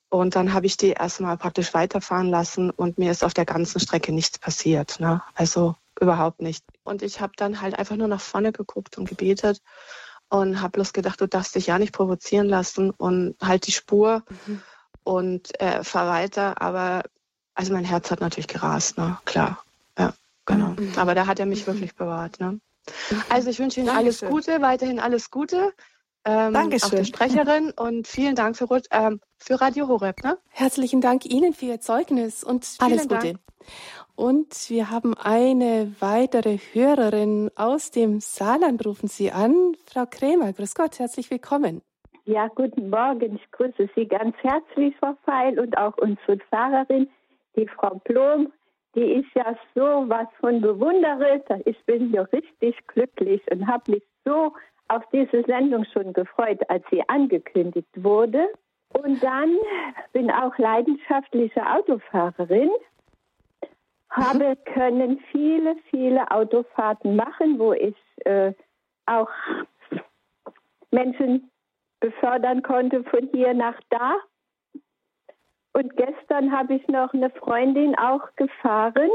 Und dann habe ich die erstmal praktisch weiterfahren lassen und mir ist auf der ganzen Strecke nichts passiert. Ne? Also überhaupt nicht. Und ich habe dann halt einfach nur nach vorne geguckt und gebetet und habe bloß gedacht, du darfst dich ja nicht provozieren lassen und halt die Spur mhm. und äh, fahr weiter. Aber also mein Herz hat natürlich gerast, ne? Klar. Ja, genau. Mhm. Aber da hat er mich wirklich bewahrt, ne? Also ich wünsche Ihnen Dankeschön. alles Gute, weiterhin alles Gute. Ähm, Dankeschön. Auch der Sprecherin und vielen Dank für, ähm, für Radio Horeb. Ne? Herzlichen Dank Ihnen für Ihr Zeugnis und alles vielen Gute. Dank. Und wir haben eine weitere Hörerin aus dem Saarland, rufen Sie an. Frau Krämer, grüß Gott, herzlich willkommen. Ja, guten Morgen. Ich grüße Sie ganz herzlich, Frau Feil, und auch unsere Pfarrerin die Frau Blom, die ich ja so was von bewundere. Ich bin ja richtig glücklich und habe mich so auf diese Sendung schon gefreut, als sie angekündigt wurde. Und dann bin auch leidenschaftliche Autofahrerin, habe können viele, viele Autofahrten machen, wo ich äh, auch Menschen befördern konnte von hier nach da. Und gestern habe ich noch eine Freundin auch gefahren.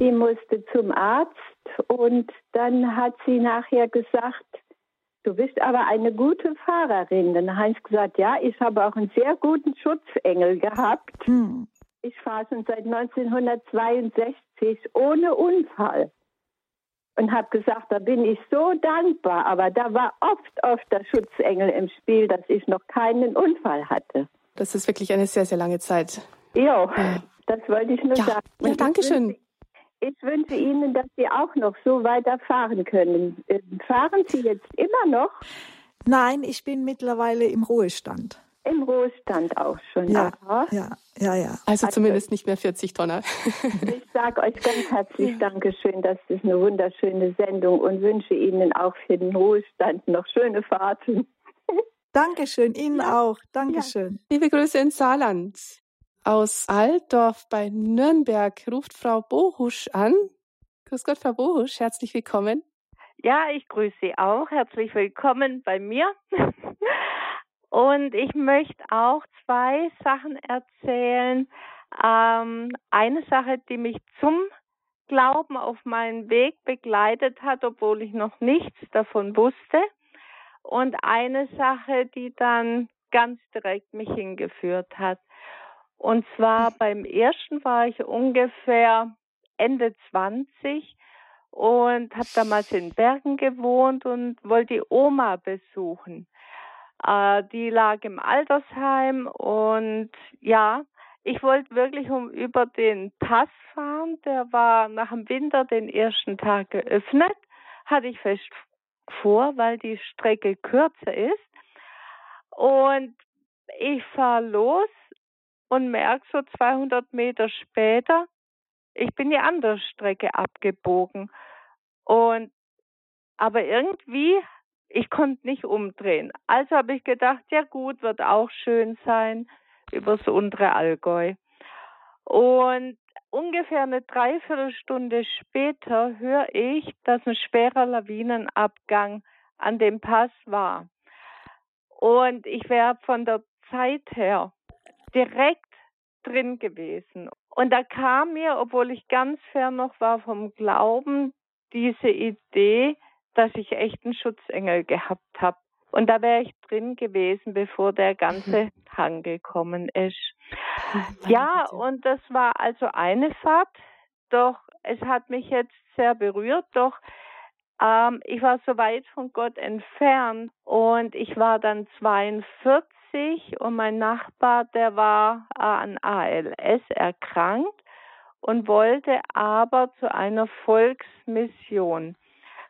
Die musste zum Arzt Und dann hat sie nachher gesagt, du bist aber eine gute Fahrerin. Dann habe ich gesagt, ja, ich habe auch einen sehr guten Schutzengel gehabt. Hm. Ich fahre schon seit 1962 ohne Unfall. Und habe gesagt, da bin ich so dankbar. Aber da war oft, oft der Schutzengel im Spiel, dass ich noch keinen Unfall hatte. Das ist wirklich eine sehr, sehr lange Zeit. Jo, ja, das wollte ich nur ja. sagen. ja, danke schön. Ich wünsche Ihnen, dass Sie auch noch so weiterfahren können. Äh, fahren Sie jetzt immer noch? Nein, ich bin mittlerweile im Ruhestand. Im Ruhestand auch schon. Ja, Aha. ja, ja, ja. Also, also zumindest nicht mehr 40 Tonner. ich sage euch ganz herzlich ja. Dankeschön. Das ist eine wunderschöne Sendung und wünsche Ihnen auch für den Ruhestand noch schöne Fahrten. Dankeschön, Ihnen ja. auch. Dankeschön. Ja. Liebe Grüße ins Saarland. Aus Altdorf bei Nürnberg ruft Frau Bohusch an. Grüß Gott, Frau Bohusch, herzlich willkommen. Ja, ich grüße Sie auch. Herzlich willkommen bei mir. Und ich möchte auch zwei Sachen erzählen. Ähm, eine Sache, die mich zum Glauben auf meinen Weg begleitet hat, obwohl ich noch nichts davon wusste. Und eine Sache, die dann ganz direkt mich hingeführt hat. Und zwar beim ersten war ich ungefähr Ende 20 und habe damals in Bergen gewohnt und wollte die Oma besuchen. Äh, die lag im Altersheim und ja, ich wollte wirklich um über den Pass fahren. Der war nach dem Winter den ersten Tag geöffnet. Hatte ich fest vor, weil die Strecke kürzer ist. Und ich fahre los und merke so 200 Meter später, ich bin die andere Strecke abgebogen. Und aber irgendwie, ich konnte nicht umdrehen. Also habe ich gedacht, ja gut, wird auch schön sein übers untere Allgäu. Und ungefähr eine Dreiviertelstunde später höre ich, dass ein schwerer Lawinenabgang an dem Pass war. Und ich wäre von der Zeit her direkt drin gewesen. Und da kam mir, obwohl ich ganz fern noch war vom Glauben, diese Idee, dass ich echt einen Schutzengel gehabt habe. Und da wäre ich drin gewesen, bevor der ganze Hang gekommen ist. Ja, und das war also eine Fahrt, doch es hat mich jetzt sehr berührt, doch ähm, ich war so weit von Gott entfernt und ich war dann 42 und mein Nachbar, der war äh, an ALS erkrankt und wollte aber zu einer Volksmission,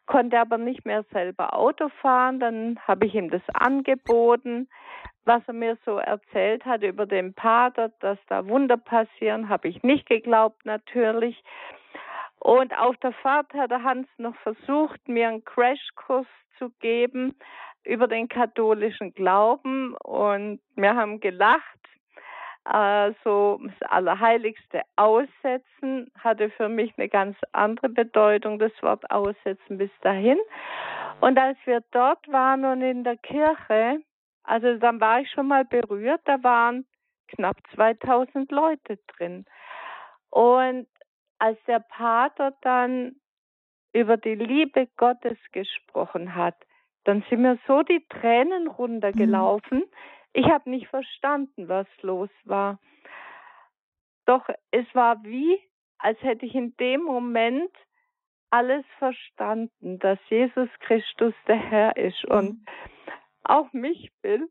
konnte aber nicht mehr selber Auto fahren. Dann habe ich ihm das angeboten, was er mir so erzählt hat über den Pater, dass da Wunder passieren, habe ich nicht geglaubt natürlich. Und auf der Fahrt hat der Hans noch versucht, mir einen Crashkurs zu geben über den katholischen Glauben und wir haben gelacht. Also das Allerheiligste aussetzen hatte für mich eine ganz andere Bedeutung, das Wort aussetzen bis dahin. Und als wir dort waren und in der Kirche, also dann war ich schon mal berührt, da waren knapp 2000 Leute drin. Und als der Pater dann über die Liebe Gottes gesprochen hat, dann sind mir so die Tränen runtergelaufen. Mhm. Ich habe nicht verstanden, was los war. Doch es war wie, als hätte ich in dem Moment alles verstanden, dass Jesus Christus der Herr ist und mhm. auch mich will.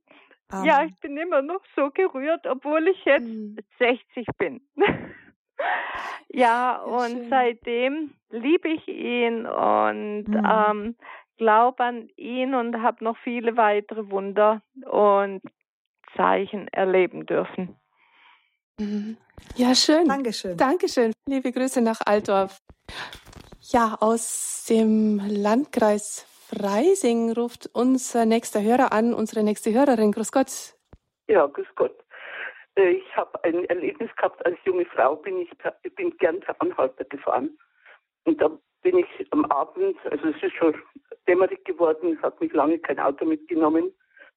Amen. Ja, ich bin immer noch so gerührt, obwohl ich jetzt mhm. 60 bin. ja, und schön. seitdem liebe ich ihn und mhm. ähm, glaube an ihn und habe noch viele weitere Wunder und Zeichen erleben dürfen. Mhm. Ja, schön. Dankeschön. Dankeschön. Liebe Grüße nach Altdorf. Ja, aus dem Landkreis Freising ruft unser nächster Hörer an, unsere nächste Hörerin. Grüß Gott. Ja, grüß Gott. Äh, ich habe ein Erlebnis gehabt, als junge Frau bin ich, ich bin gern per Anhalter gefahren. Und da bin ich am Abend, also es ist schon dämmerig geworden, hat mich lange kein Auto mitgenommen,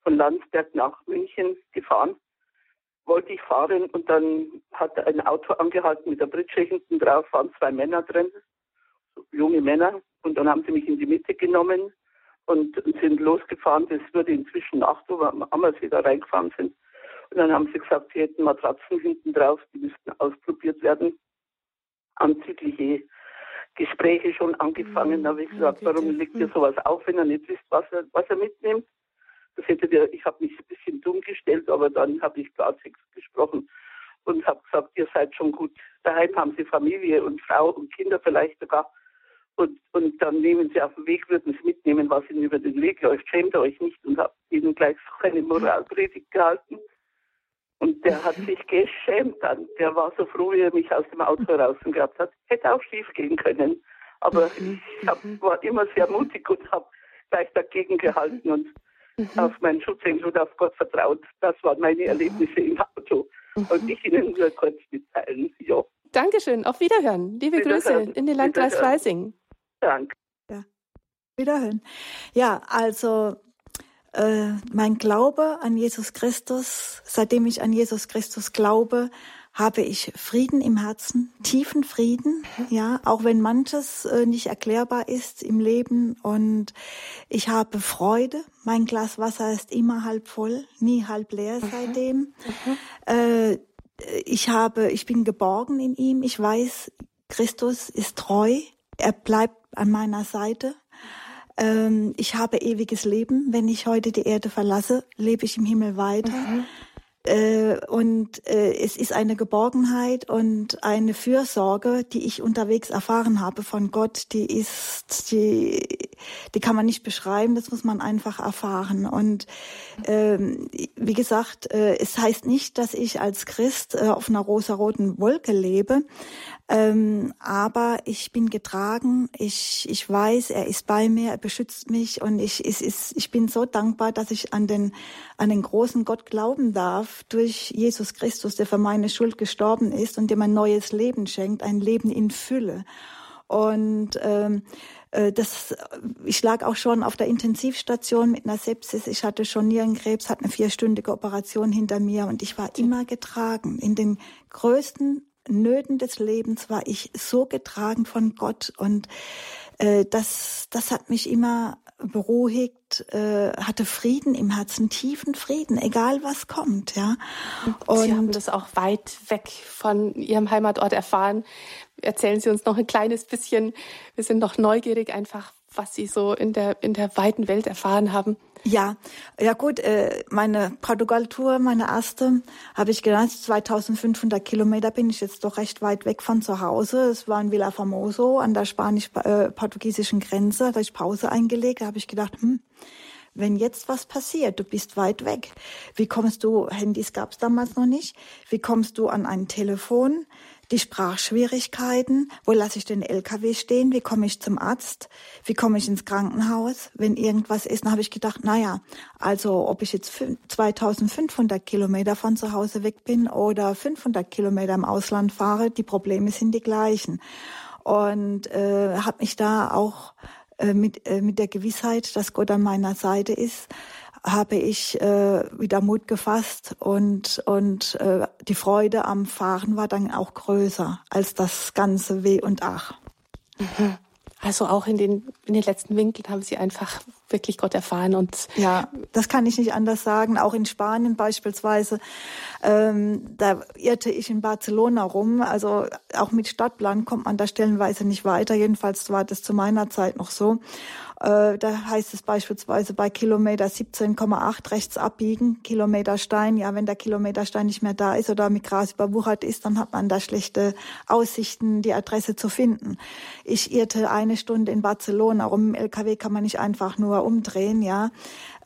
von Landsberg nach München gefahren. Wollte ich fahren und dann hat ein Auto angehalten mit der Britsche hinten drauf, waren zwei Männer drin, junge Männer. Und dann haben sie mich in die Mitte genommen und sind losgefahren. Das wurde inzwischen Nacht, wo wir am Ammersee da reingefahren sind. Und dann haben sie gesagt, sie hätten Matratzen hinten drauf, die müssten ausprobiert werden. Anzügliche Gespräche schon angefangen. Da habe ich gesagt, warum legt ihr sowas auf, wenn ihr nicht wisst, was er, was er mitnimmt? Das hätte der, ich habe mich ein bisschen dumm gestellt, aber dann habe ich Klartext gesprochen und habe gesagt, ihr seid schon gut. Daheim haben sie Familie und Frau und Kinder vielleicht sogar. Und, und dann nehmen sie auf den Weg, würden sie mitnehmen, was ihnen über den Weg läuft. Schämt euch nicht und habe ihnen gleich so eine Moralpredigt gehalten. Und der hat sich geschämt dann. Der war so froh, wie er mich aus dem Auto rausgehabt hat. Hätte auch schief gehen können. Aber mhm. ich hab, war immer sehr mutig und habe gleich dagegen gehalten und mhm. auf meinen Schutzengel und auf Gott vertraut. Das waren meine Erlebnisse im Auto. Mhm. Und ich Ihnen nur kurz mitteilen. Ja. Dankeschön. Auf Wiederhören. Liebe Wiederhören. Grüße in den Landkreis Freising. Danke. Ja. Wiederhören. Ja, also äh, mein Glaube an Jesus Christus, seitdem ich an Jesus Christus glaube, habe ich Frieden im Herzen, tiefen Frieden, ja, auch wenn manches äh, nicht erklärbar ist im Leben und ich habe Freude. Mein Glas Wasser ist immer halb voll, nie halb leer mhm. seitdem. Mhm. Äh, ich habe, ich bin geborgen in ihm. Ich weiß, Christus ist treu. Er bleibt an meiner Seite. Ähm, ich habe ewiges Leben. Wenn ich heute die Erde verlasse, lebe ich im Himmel weiter. Mhm. Äh, und äh, es ist eine Geborgenheit und eine Fürsorge, die ich unterwegs erfahren habe von Gott, die ist, die, die kann man nicht beschreiben, das muss man einfach erfahren. Und ähm, wie gesagt, äh, es heißt nicht, dass ich als Christ äh, auf einer rosaroten Wolke lebe, ähm, aber ich bin getragen, ich, ich weiß, er ist bei mir, er beschützt mich und ich, ist, ich bin so dankbar, dass ich an den, an den großen Gott glauben darf durch Jesus Christus, der für meine Schuld gestorben ist und dem ein neues Leben schenkt, ein Leben in Fülle. Und ähm, äh, das, ich lag auch schon auf der Intensivstation mit einer Sepsis. Ich hatte schon Nierenkrebs, hatte eine vierstündige Operation hinter mir und ich war immer getragen in den größten Nöten des Lebens war ich so getragen von Gott und äh, das, das hat mich immer beruhigt, äh, hatte Frieden im Herzen, tiefen Frieden, egal was kommt, ja. Und Sie haben das auch weit weg von Ihrem Heimatort erfahren. Erzählen Sie uns noch ein kleines bisschen. Wir sind noch neugierig einfach, was Sie so in der, in der weiten Welt erfahren haben. Ja, ja gut, äh, meine Portugal-Tour, meine erste, habe ich gedacht, 2500 Kilometer bin ich jetzt doch recht weit weg von zu Hause. Es war in Villa Famoso an der spanisch-portugiesischen Grenze, da habe ich Pause eingelegt, da habe ich gedacht, hm, wenn jetzt was passiert, du bist weit weg. Wie kommst du, Handys gab es damals noch nicht, wie kommst du an ein Telefon? Die Sprachschwierigkeiten, wo lasse ich den LKW stehen, wie komme ich zum Arzt, wie komme ich ins Krankenhaus, wenn irgendwas ist. Dann habe ich gedacht, naja, also ob ich jetzt 2500 Kilometer von zu Hause weg bin oder 500 Kilometer im Ausland fahre, die Probleme sind die gleichen. Und äh, habe mich da auch äh, mit, äh, mit der Gewissheit, dass Gott an meiner Seite ist, habe ich äh, wieder Mut gefasst und, und äh, die Freude am Fahren war dann auch größer als das ganze Weh und Ach. Mhm. Also auch in den, in den letzten Winkeln haben Sie einfach wirklich Gott erfahren und ja, das kann ich nicht anders sagen. Auch in Spanien beispielsweise, ähm, da irrte ich in Barcelona rum. Also auch mit Stadtplan kommt man da stellenweise nicht weiter. Jedenfalls war das zu meiner Zeit noch so. Äh, da heißt es beispielsweise bei Kilometer 17,8 rechts abbiegen, Kilometerstein. Ja, wenn der Kilometerstein nicht mehr da ist oder mit Gras überwuchert ist, dann hat man da schlechte Aussichten, die Adresse zu finden. Ich irrte eine Stunde in Barcelona. Im LKW kann man nicht einfach nur umdrehen, ja.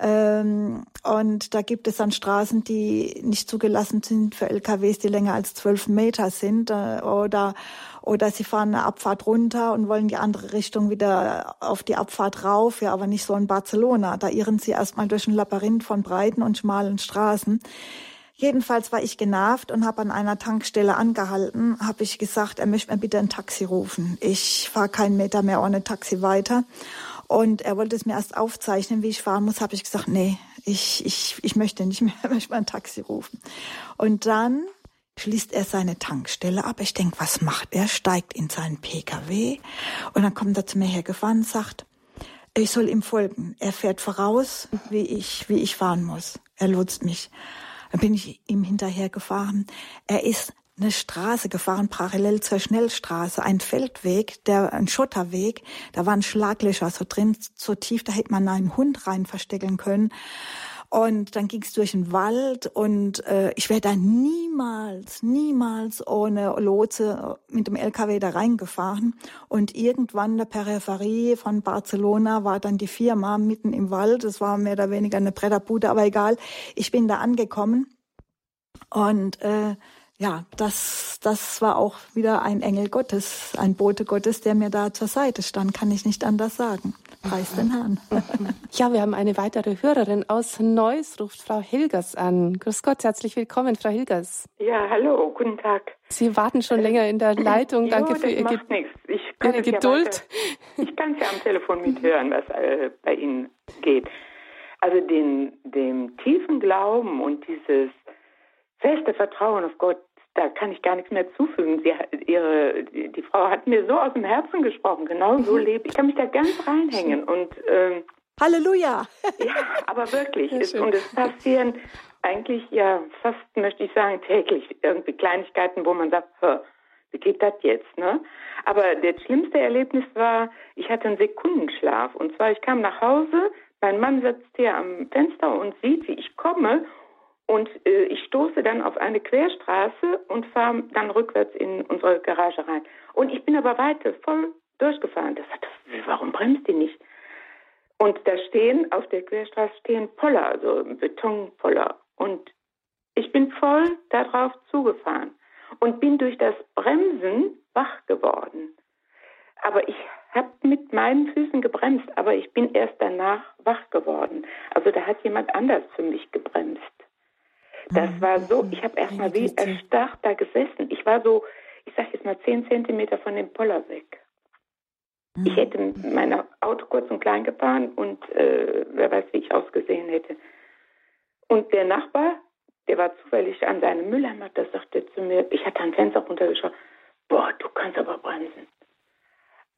Ähm, und da gibt es dann Straßen, die nicht zugelassen sind für LKWs, die länger als zwölf Meter sind äh, oder oder sie fahren eine Abfahrt runter und wollen die andere Richtung wieder auf die Abfahrt rauf, ja, aber nicht so in Barcelona. Da irren sie erstmal durch ein Labyrinth von breiten und schmalen Straßen. Jedenfalls war ich genervt und habe an einer Tankstelle angehalten, habe ich gesagt, er möchte mir bitte ein Taxi rufen. Ich fahre keinen Meter mehr ohne Taxi weiter. Und er wollte es mir erst aufzeichnen, wie ich fahren muss, habe ich gesagt, nee, ich, ich, ich möchte nicht mehr, ich möchte mal ein Taxi rufen. Und dann schließt er seine Tankstelle ab. Ich denke, was macht er? Steigt in seinen Pkw und dann kommt er zu mir hergefahren und sagt, ich soll ihm folgen. Er fährt voraus, wie ich, wie ich fahren muss. Er lotst mich. Dann bin ich ihm hinterhergefahren. Er ist eine Straße gefahren, parallel zur Schnellstraße, ein Feldweg, der, ein Schotterweg, da waren Schlaglöcher so drin, so tief, da hätte man einen Hund rein verstecken können. Und dann ging es durch den Wald und äh, ich wäre da niemals, niemals ohne Lotse mit dem LKW da reingefahren. Und irgendwann in der Peripherie von Barcelona war dann die Firma mitten im Wald. Es war mehr oder weniger eine Bretterbude, aber egal. Ich bin da angekommen und äh, ja, das, das war auch wieder ein Engel Gottes, ein Bote Gottes, der mir da zur Seite stand, kann ich nicht anders sagen. Preis den Herrn. Ja, wir haben eine weitere Hörerin aus Neuss, ruft Frau Hilgers an. Grüß Gott, herzlich willkommen, Frau Hilgers. Ja, hallo, guten Tag. Sie warten schon länger in der Leitung. Jo, Danke für das Ihr macht Ge nichts. Ich kann Ihre ja Geduld. weiter- ich kann es ja am Telefon mithören, was äh, bei Ihnen geht. Also den, dem tiefen Glauben und dieses feste Vertrauen auf Gott, da kann ich gar nichts mehr zufügen. Sie, ihre, die, die Frau hat mir so aus dem Herzen gesprochen. Genau so Mhm. lebt. Ich kann mich da ganz reinhängen und ähm, Halleluja! ja, aber wirklich. Es, und es passieren eigentlich ja fast, möchte ich sagen, täglich irgendwie Kleinigkeiten, wo man sagt, "Hä, wie geht das jetzt? Ne? Aber das schlimmste Erlebnis war, ich hatte einen Sekundenschlaf. Und zwar, ich kam nach Hause, mein Mann sitzt hier am Fenster und sieht, wie ich komme. Und äh, ich stoße dann auf eine Querstraße und fahre dann rückwärts in unsere Garage rein. Und ich bin aber weiter voll durchgefahren. Das hat, warum bremst die nicht? Und da stehen, auf der Querstraße stehen Poller, also Betonpoller. Und ich bin voll darauf zugefahren und bin durch das Bremsen wach geworden. Aber ich habe mit meinen Füßen gebremst, aber ich bin erst danach wach geworden. Also da hat jemand anders für mich gebremst. Das war so, ich habe erst mal wie erstarrt da gesessen. Ich war so, ich sag jetzt mal zehn Zentimeter von dem Poller weg. Ich hätte mein Auto kurz und klein gefahren und äh, wer weiß, wie ich ausgesehen hätte. Und der Nachbar, der war zufällig an seinem Mülleimer, der sagte zu mir, ich hatte ein Fenster runtergeschaut, boah, du kannst aber bremsen.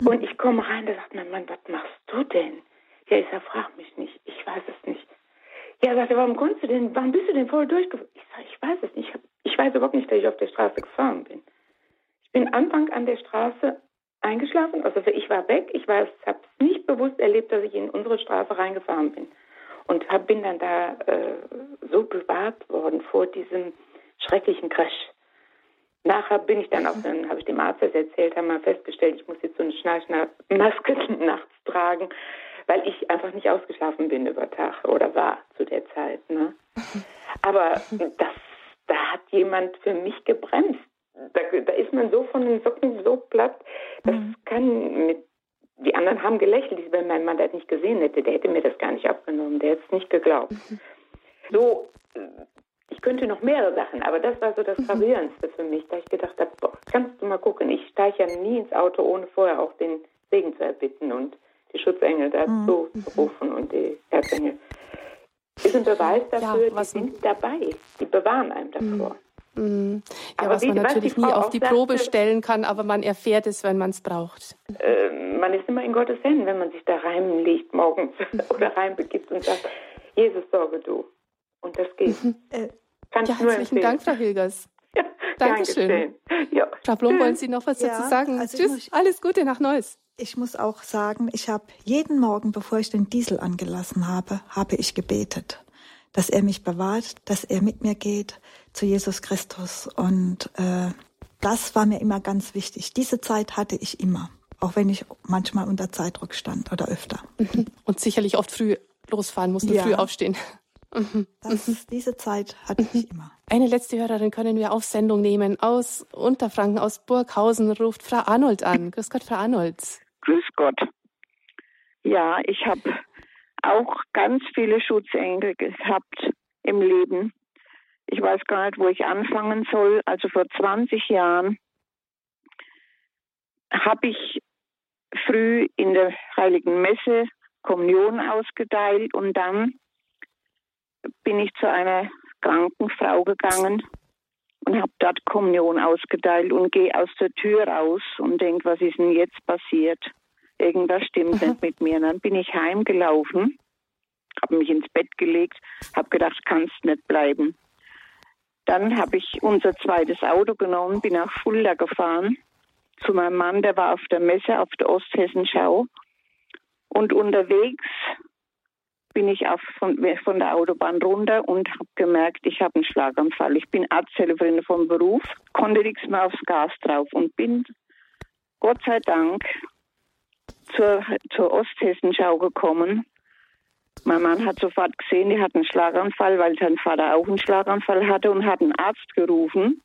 Und ich komme rein, da sagt mein Mann, was machst du denn? Ja, ich sag, frag mich nicht, ich weiß es nicht. Ja, sagt er, warum konntest du denn, warum bist du denn voll durchgefahren? Ich sage, ich weiß es nicht. Ich, hab, ich weiß überhaupt nicht, dass ich auf der Straße gefahren bin. Ich bin Anfang an der Straße eingeschlafen. Also ich war weg. Ich habe es nicht bewusst erlebt, dass ich in unsere Straße reingefahren bin. Und hab, bin dann da äh, so bewahrt worden vor diesem schrecklichen Crash. Nachher bin ich dann auch, dann habe ich dem Arzt das erzählt, haben wir festgestellt, ich muss jetzt so eine Schnarchmaske nachts tragen, weil ich einfach nicht ausgeschlafen bin über Tag oder war zu der Zeit. Ne? Aber das, da hat jemand für mich gebremst. Da, da ist man so von den Socken so platt, das kann mit die anderen haben gelächelt, wenn mein Mann das nicht gesehen hätte, der hätte mir das gar nicht abgenommen, der hätte es nicht geglaubt. So, äh, ich könnte noch mehrere Sachen, aber das war so das Gravierendste für mich, da ich gedacht habe, boah, kannst du mal gucken, ich steige ja nie ins Auto, ohne vorher auch den Segen zu erbitten und die Schutzengel dazu zu rufen und die Erzengel. Ist ein Beweis dafür, Ja, was- die sind dabei, die bewahren einem davor. Mm. Ja, Aber was wie- man natürlich nie auf die sagte- Probe stellen kann, aber man erfährt es, wenn man es braucht. äh, man ist immer in Gottes Händen, wenn man sich da reinlegt morgens oder reinbegibt und sagt, Jesus, sorge du. Und das geht. Äh, Kann Ja, herzlichen empfehlen. Dank, Frau Hilgers. Ja, Dankeschön. Dankeschön. Ja. Frau Tschüss. wollen Sie noch was Ja, dazu sagen? also Tschüss, alles Gute nach Neuss. Ich muss auch sagen, ich habe jeden Morgen, bevor ich den Diesel angelassen habe, habe ich gebetet, dass er mich bewahrt, dass er mit mir geht zu Jesus Christus. Und äh, das war mir immer ganz wichtig. Diese Zeit hatte ich immer, auch wenn ich manchmal unter Zeitdruck stand oder öfter. Und sicherlich oft früh losfahren musste, Ja. früh aufstehen. Das, diese Zeit hatte ich immer. Eine letzte Hörerin können wir auf Sendung nehmen. Aus Unterfranken, aus Burghausen ruft Frau Arnold an. Grüß Gott, Frau Arnold. Grüß Gott. Ja, ich habe auch ganz viele Schutzengel gehabt im Leben. Ich weiß gar nicht, wo ich anfangen soll. Also vor 20 Jahren habe ich früh in der Heiligen Messe Kommunion ausgeteilt und dann bin ich zu einer kranken Frau gegangen und habe dort Kommunion ausgeteilt und gehe aus der Tür raus und denke, was ist denn jetzt passiert? Irgendwas stimmt mhm. nicht mit mir. Und dann bin ich heimgelaufen, habe mich ins Bett gelegt, habe gedacht, kannst nicht bleiben. Dann habe ich unser zweites Auto genommen, bin nach Fulda gefahren zu meinem Mann, der war auf der Messe auf der Osthessenschau. Und unterwegs bin ich auf, von, von der Autobahn runter und habe gemerkt, ich habe einen Schlaganfall. Ich bin Arzthelferin vom Beruf, konnte nichts mehr aufs Gas drauf und bin Gott sei Dank zur, zur Osthessenschau gekommen. Mein Mann hat sofort gesehen, die hat einen Schlaganfall, weil sein Vater auch einen Schlaganfall hatte und hat einen Arzt gerufen.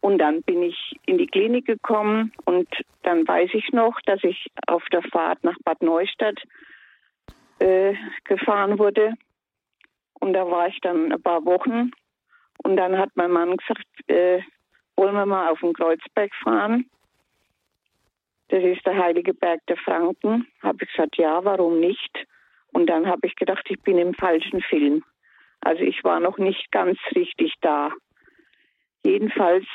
Und dann bin ich in die Klinik gekommen und dann weiß ich noch, dass ich auf der Fahrt nach Bad Neustadt äh, gefahren wurde. Und da war ich dann ein paar Wochen. Und dann hat mein Mann gesagt, äh, wollen wir mal auf den Kreuzberg fahren? Das ist der heilige Berg der Franken. Habe ich gesagt, ja, warum nicht? Und dann habe ich gedacht, ich bin im falschen Film. Also ich war noch nicht ganz richtig da. Jedenfalls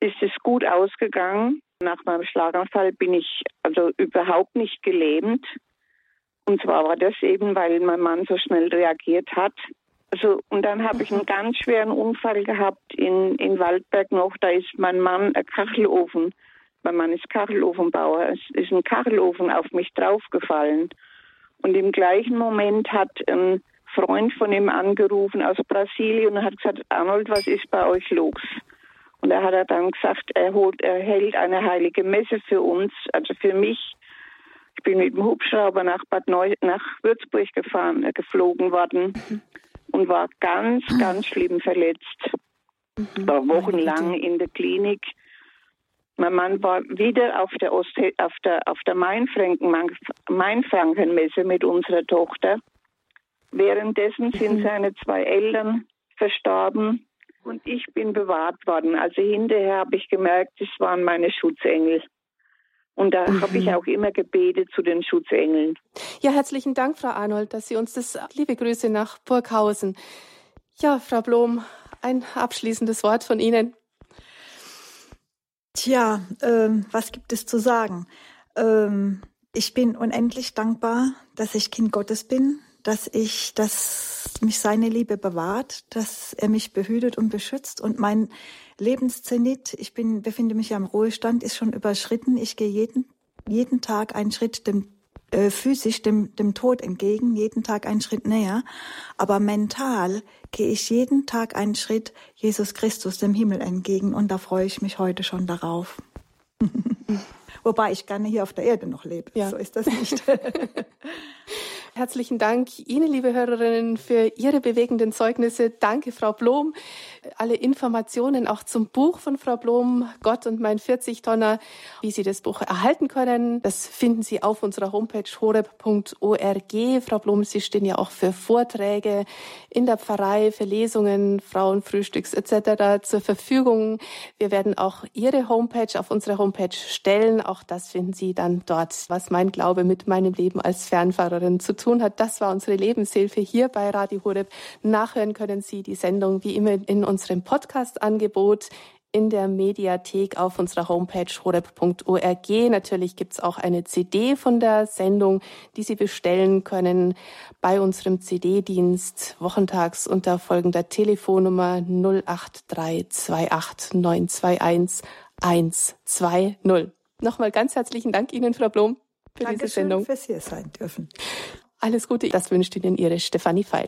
ist es gut ausgegangen. Nach meinem Schlaganfall bin ich also überhaupt nicht gelähmt. Und zwar war das eben, weil mein Mann so schnell reagiert hat. Also, und dann habe ich einen ganz schweren Unfall gehabt in, in Waldberg noch. Da ist mein Mann ein Kachelofen. Mein Mann ist Kachelofenbauer. Es ist ein Kachelofen auf mich draufgefallen. Und im gleichen Moment hat ein Freund von ihm angerufen aus Brasilien und hat gesagt, Arnold, was ist bei euch los? Und da hat er dann gesagt, er, holt, er hält eine heilige Messe für uns, also für mich. Ich bin mit dem Hubschrauber nach Bad Neu nach Würzburg gefahren, äh, geflogen worden mhm. und war ganz, ganz schlimm verletzt. Mhm. War wochenlang in der Klinik. Mein Mann war wieder auf der, Ostsee, auf der, auf der Mainfrankenmesse mit unserer Tochter. Währenddessen sind mhm. seine zwei Eltern verstorben und ich bin bewahrt worden. Also hinterher habe ich gemerkt, es waren meine Schutzengel. Und da mhm. habe ich auch immer gebetet zu den Schutzengeln. Ja, herzlichen Dank, Frau Arnold, dass Sie uns das, liebe Grüße nach Burghausen. Ja, Frau Blom, ein abschließendes Wort von Ihnen. Tja, ähm, was gibt es zu sagen? Ähm, ich bin unendlich dankbar, dass ich Kind Gottes bin, dass ich, dass mich seine Liebe bewahrt, dass er mich behütet und beschützt und mein Lebenszenit, ich bin, befinde mich ja im Ruhestand, ist schon überschritten. Ich gehe jeden, jeden Tag einen Schritt dem äh, physisch dem, dem Tod entgegen, jeden Tag einen Schritt näher, aber mental gehe ich jeden Tag einen Schritt Jesus Christus dem Himmel entgegen und da freue ich mich heute schon darauf. Wobei ich gerne hier auf der Erde noch lebe. Ja. So ist das nicht. Herzlichen Dank Ihnen, liebe Hörerinnen, für Ihre bewegenden Zeugnisse. Danke, Frau Blom. Alle Informationen auch zum Buch von Frau Blom, Gott und mein 40-Tonner, wie Sie das Buch erhalten können, das finden Sie auf unserer Homepage horeb.org. Frau Blom, Sie stehen ja auch für Vorträge in der Pfarrei, für Lesungen, Frauenfrühstücks etc. zur Verfügung. Wir werden auch Ihre Homepage auf unserer Homepage stellen. Auch das finden Sie dann dort, was mein Glaube mit meinem Leben als Fernfahrerin zu tun tun hat. Das war unsere Lebenshilfe hier bei Radio Horeb. Nachhören können Sie die Sendung wie immer in unserem Podcast-Angebot in der Mediathek auf unserer Homepage horeb.org. Natürlich gibt es auch eine CD von der Sendung, die Sie bestellen können bei unserem CD-Dienst wochentags unter folgender Telefonnummer 08328 921 120. Nochmal ganz herzlichen Dank Ihnen, Frau Blom, für Dankeschön diese Sendung. fürs hier sein dürfen. Alles Gute, das wünscht Ihnen Ihre Stefanie Feil.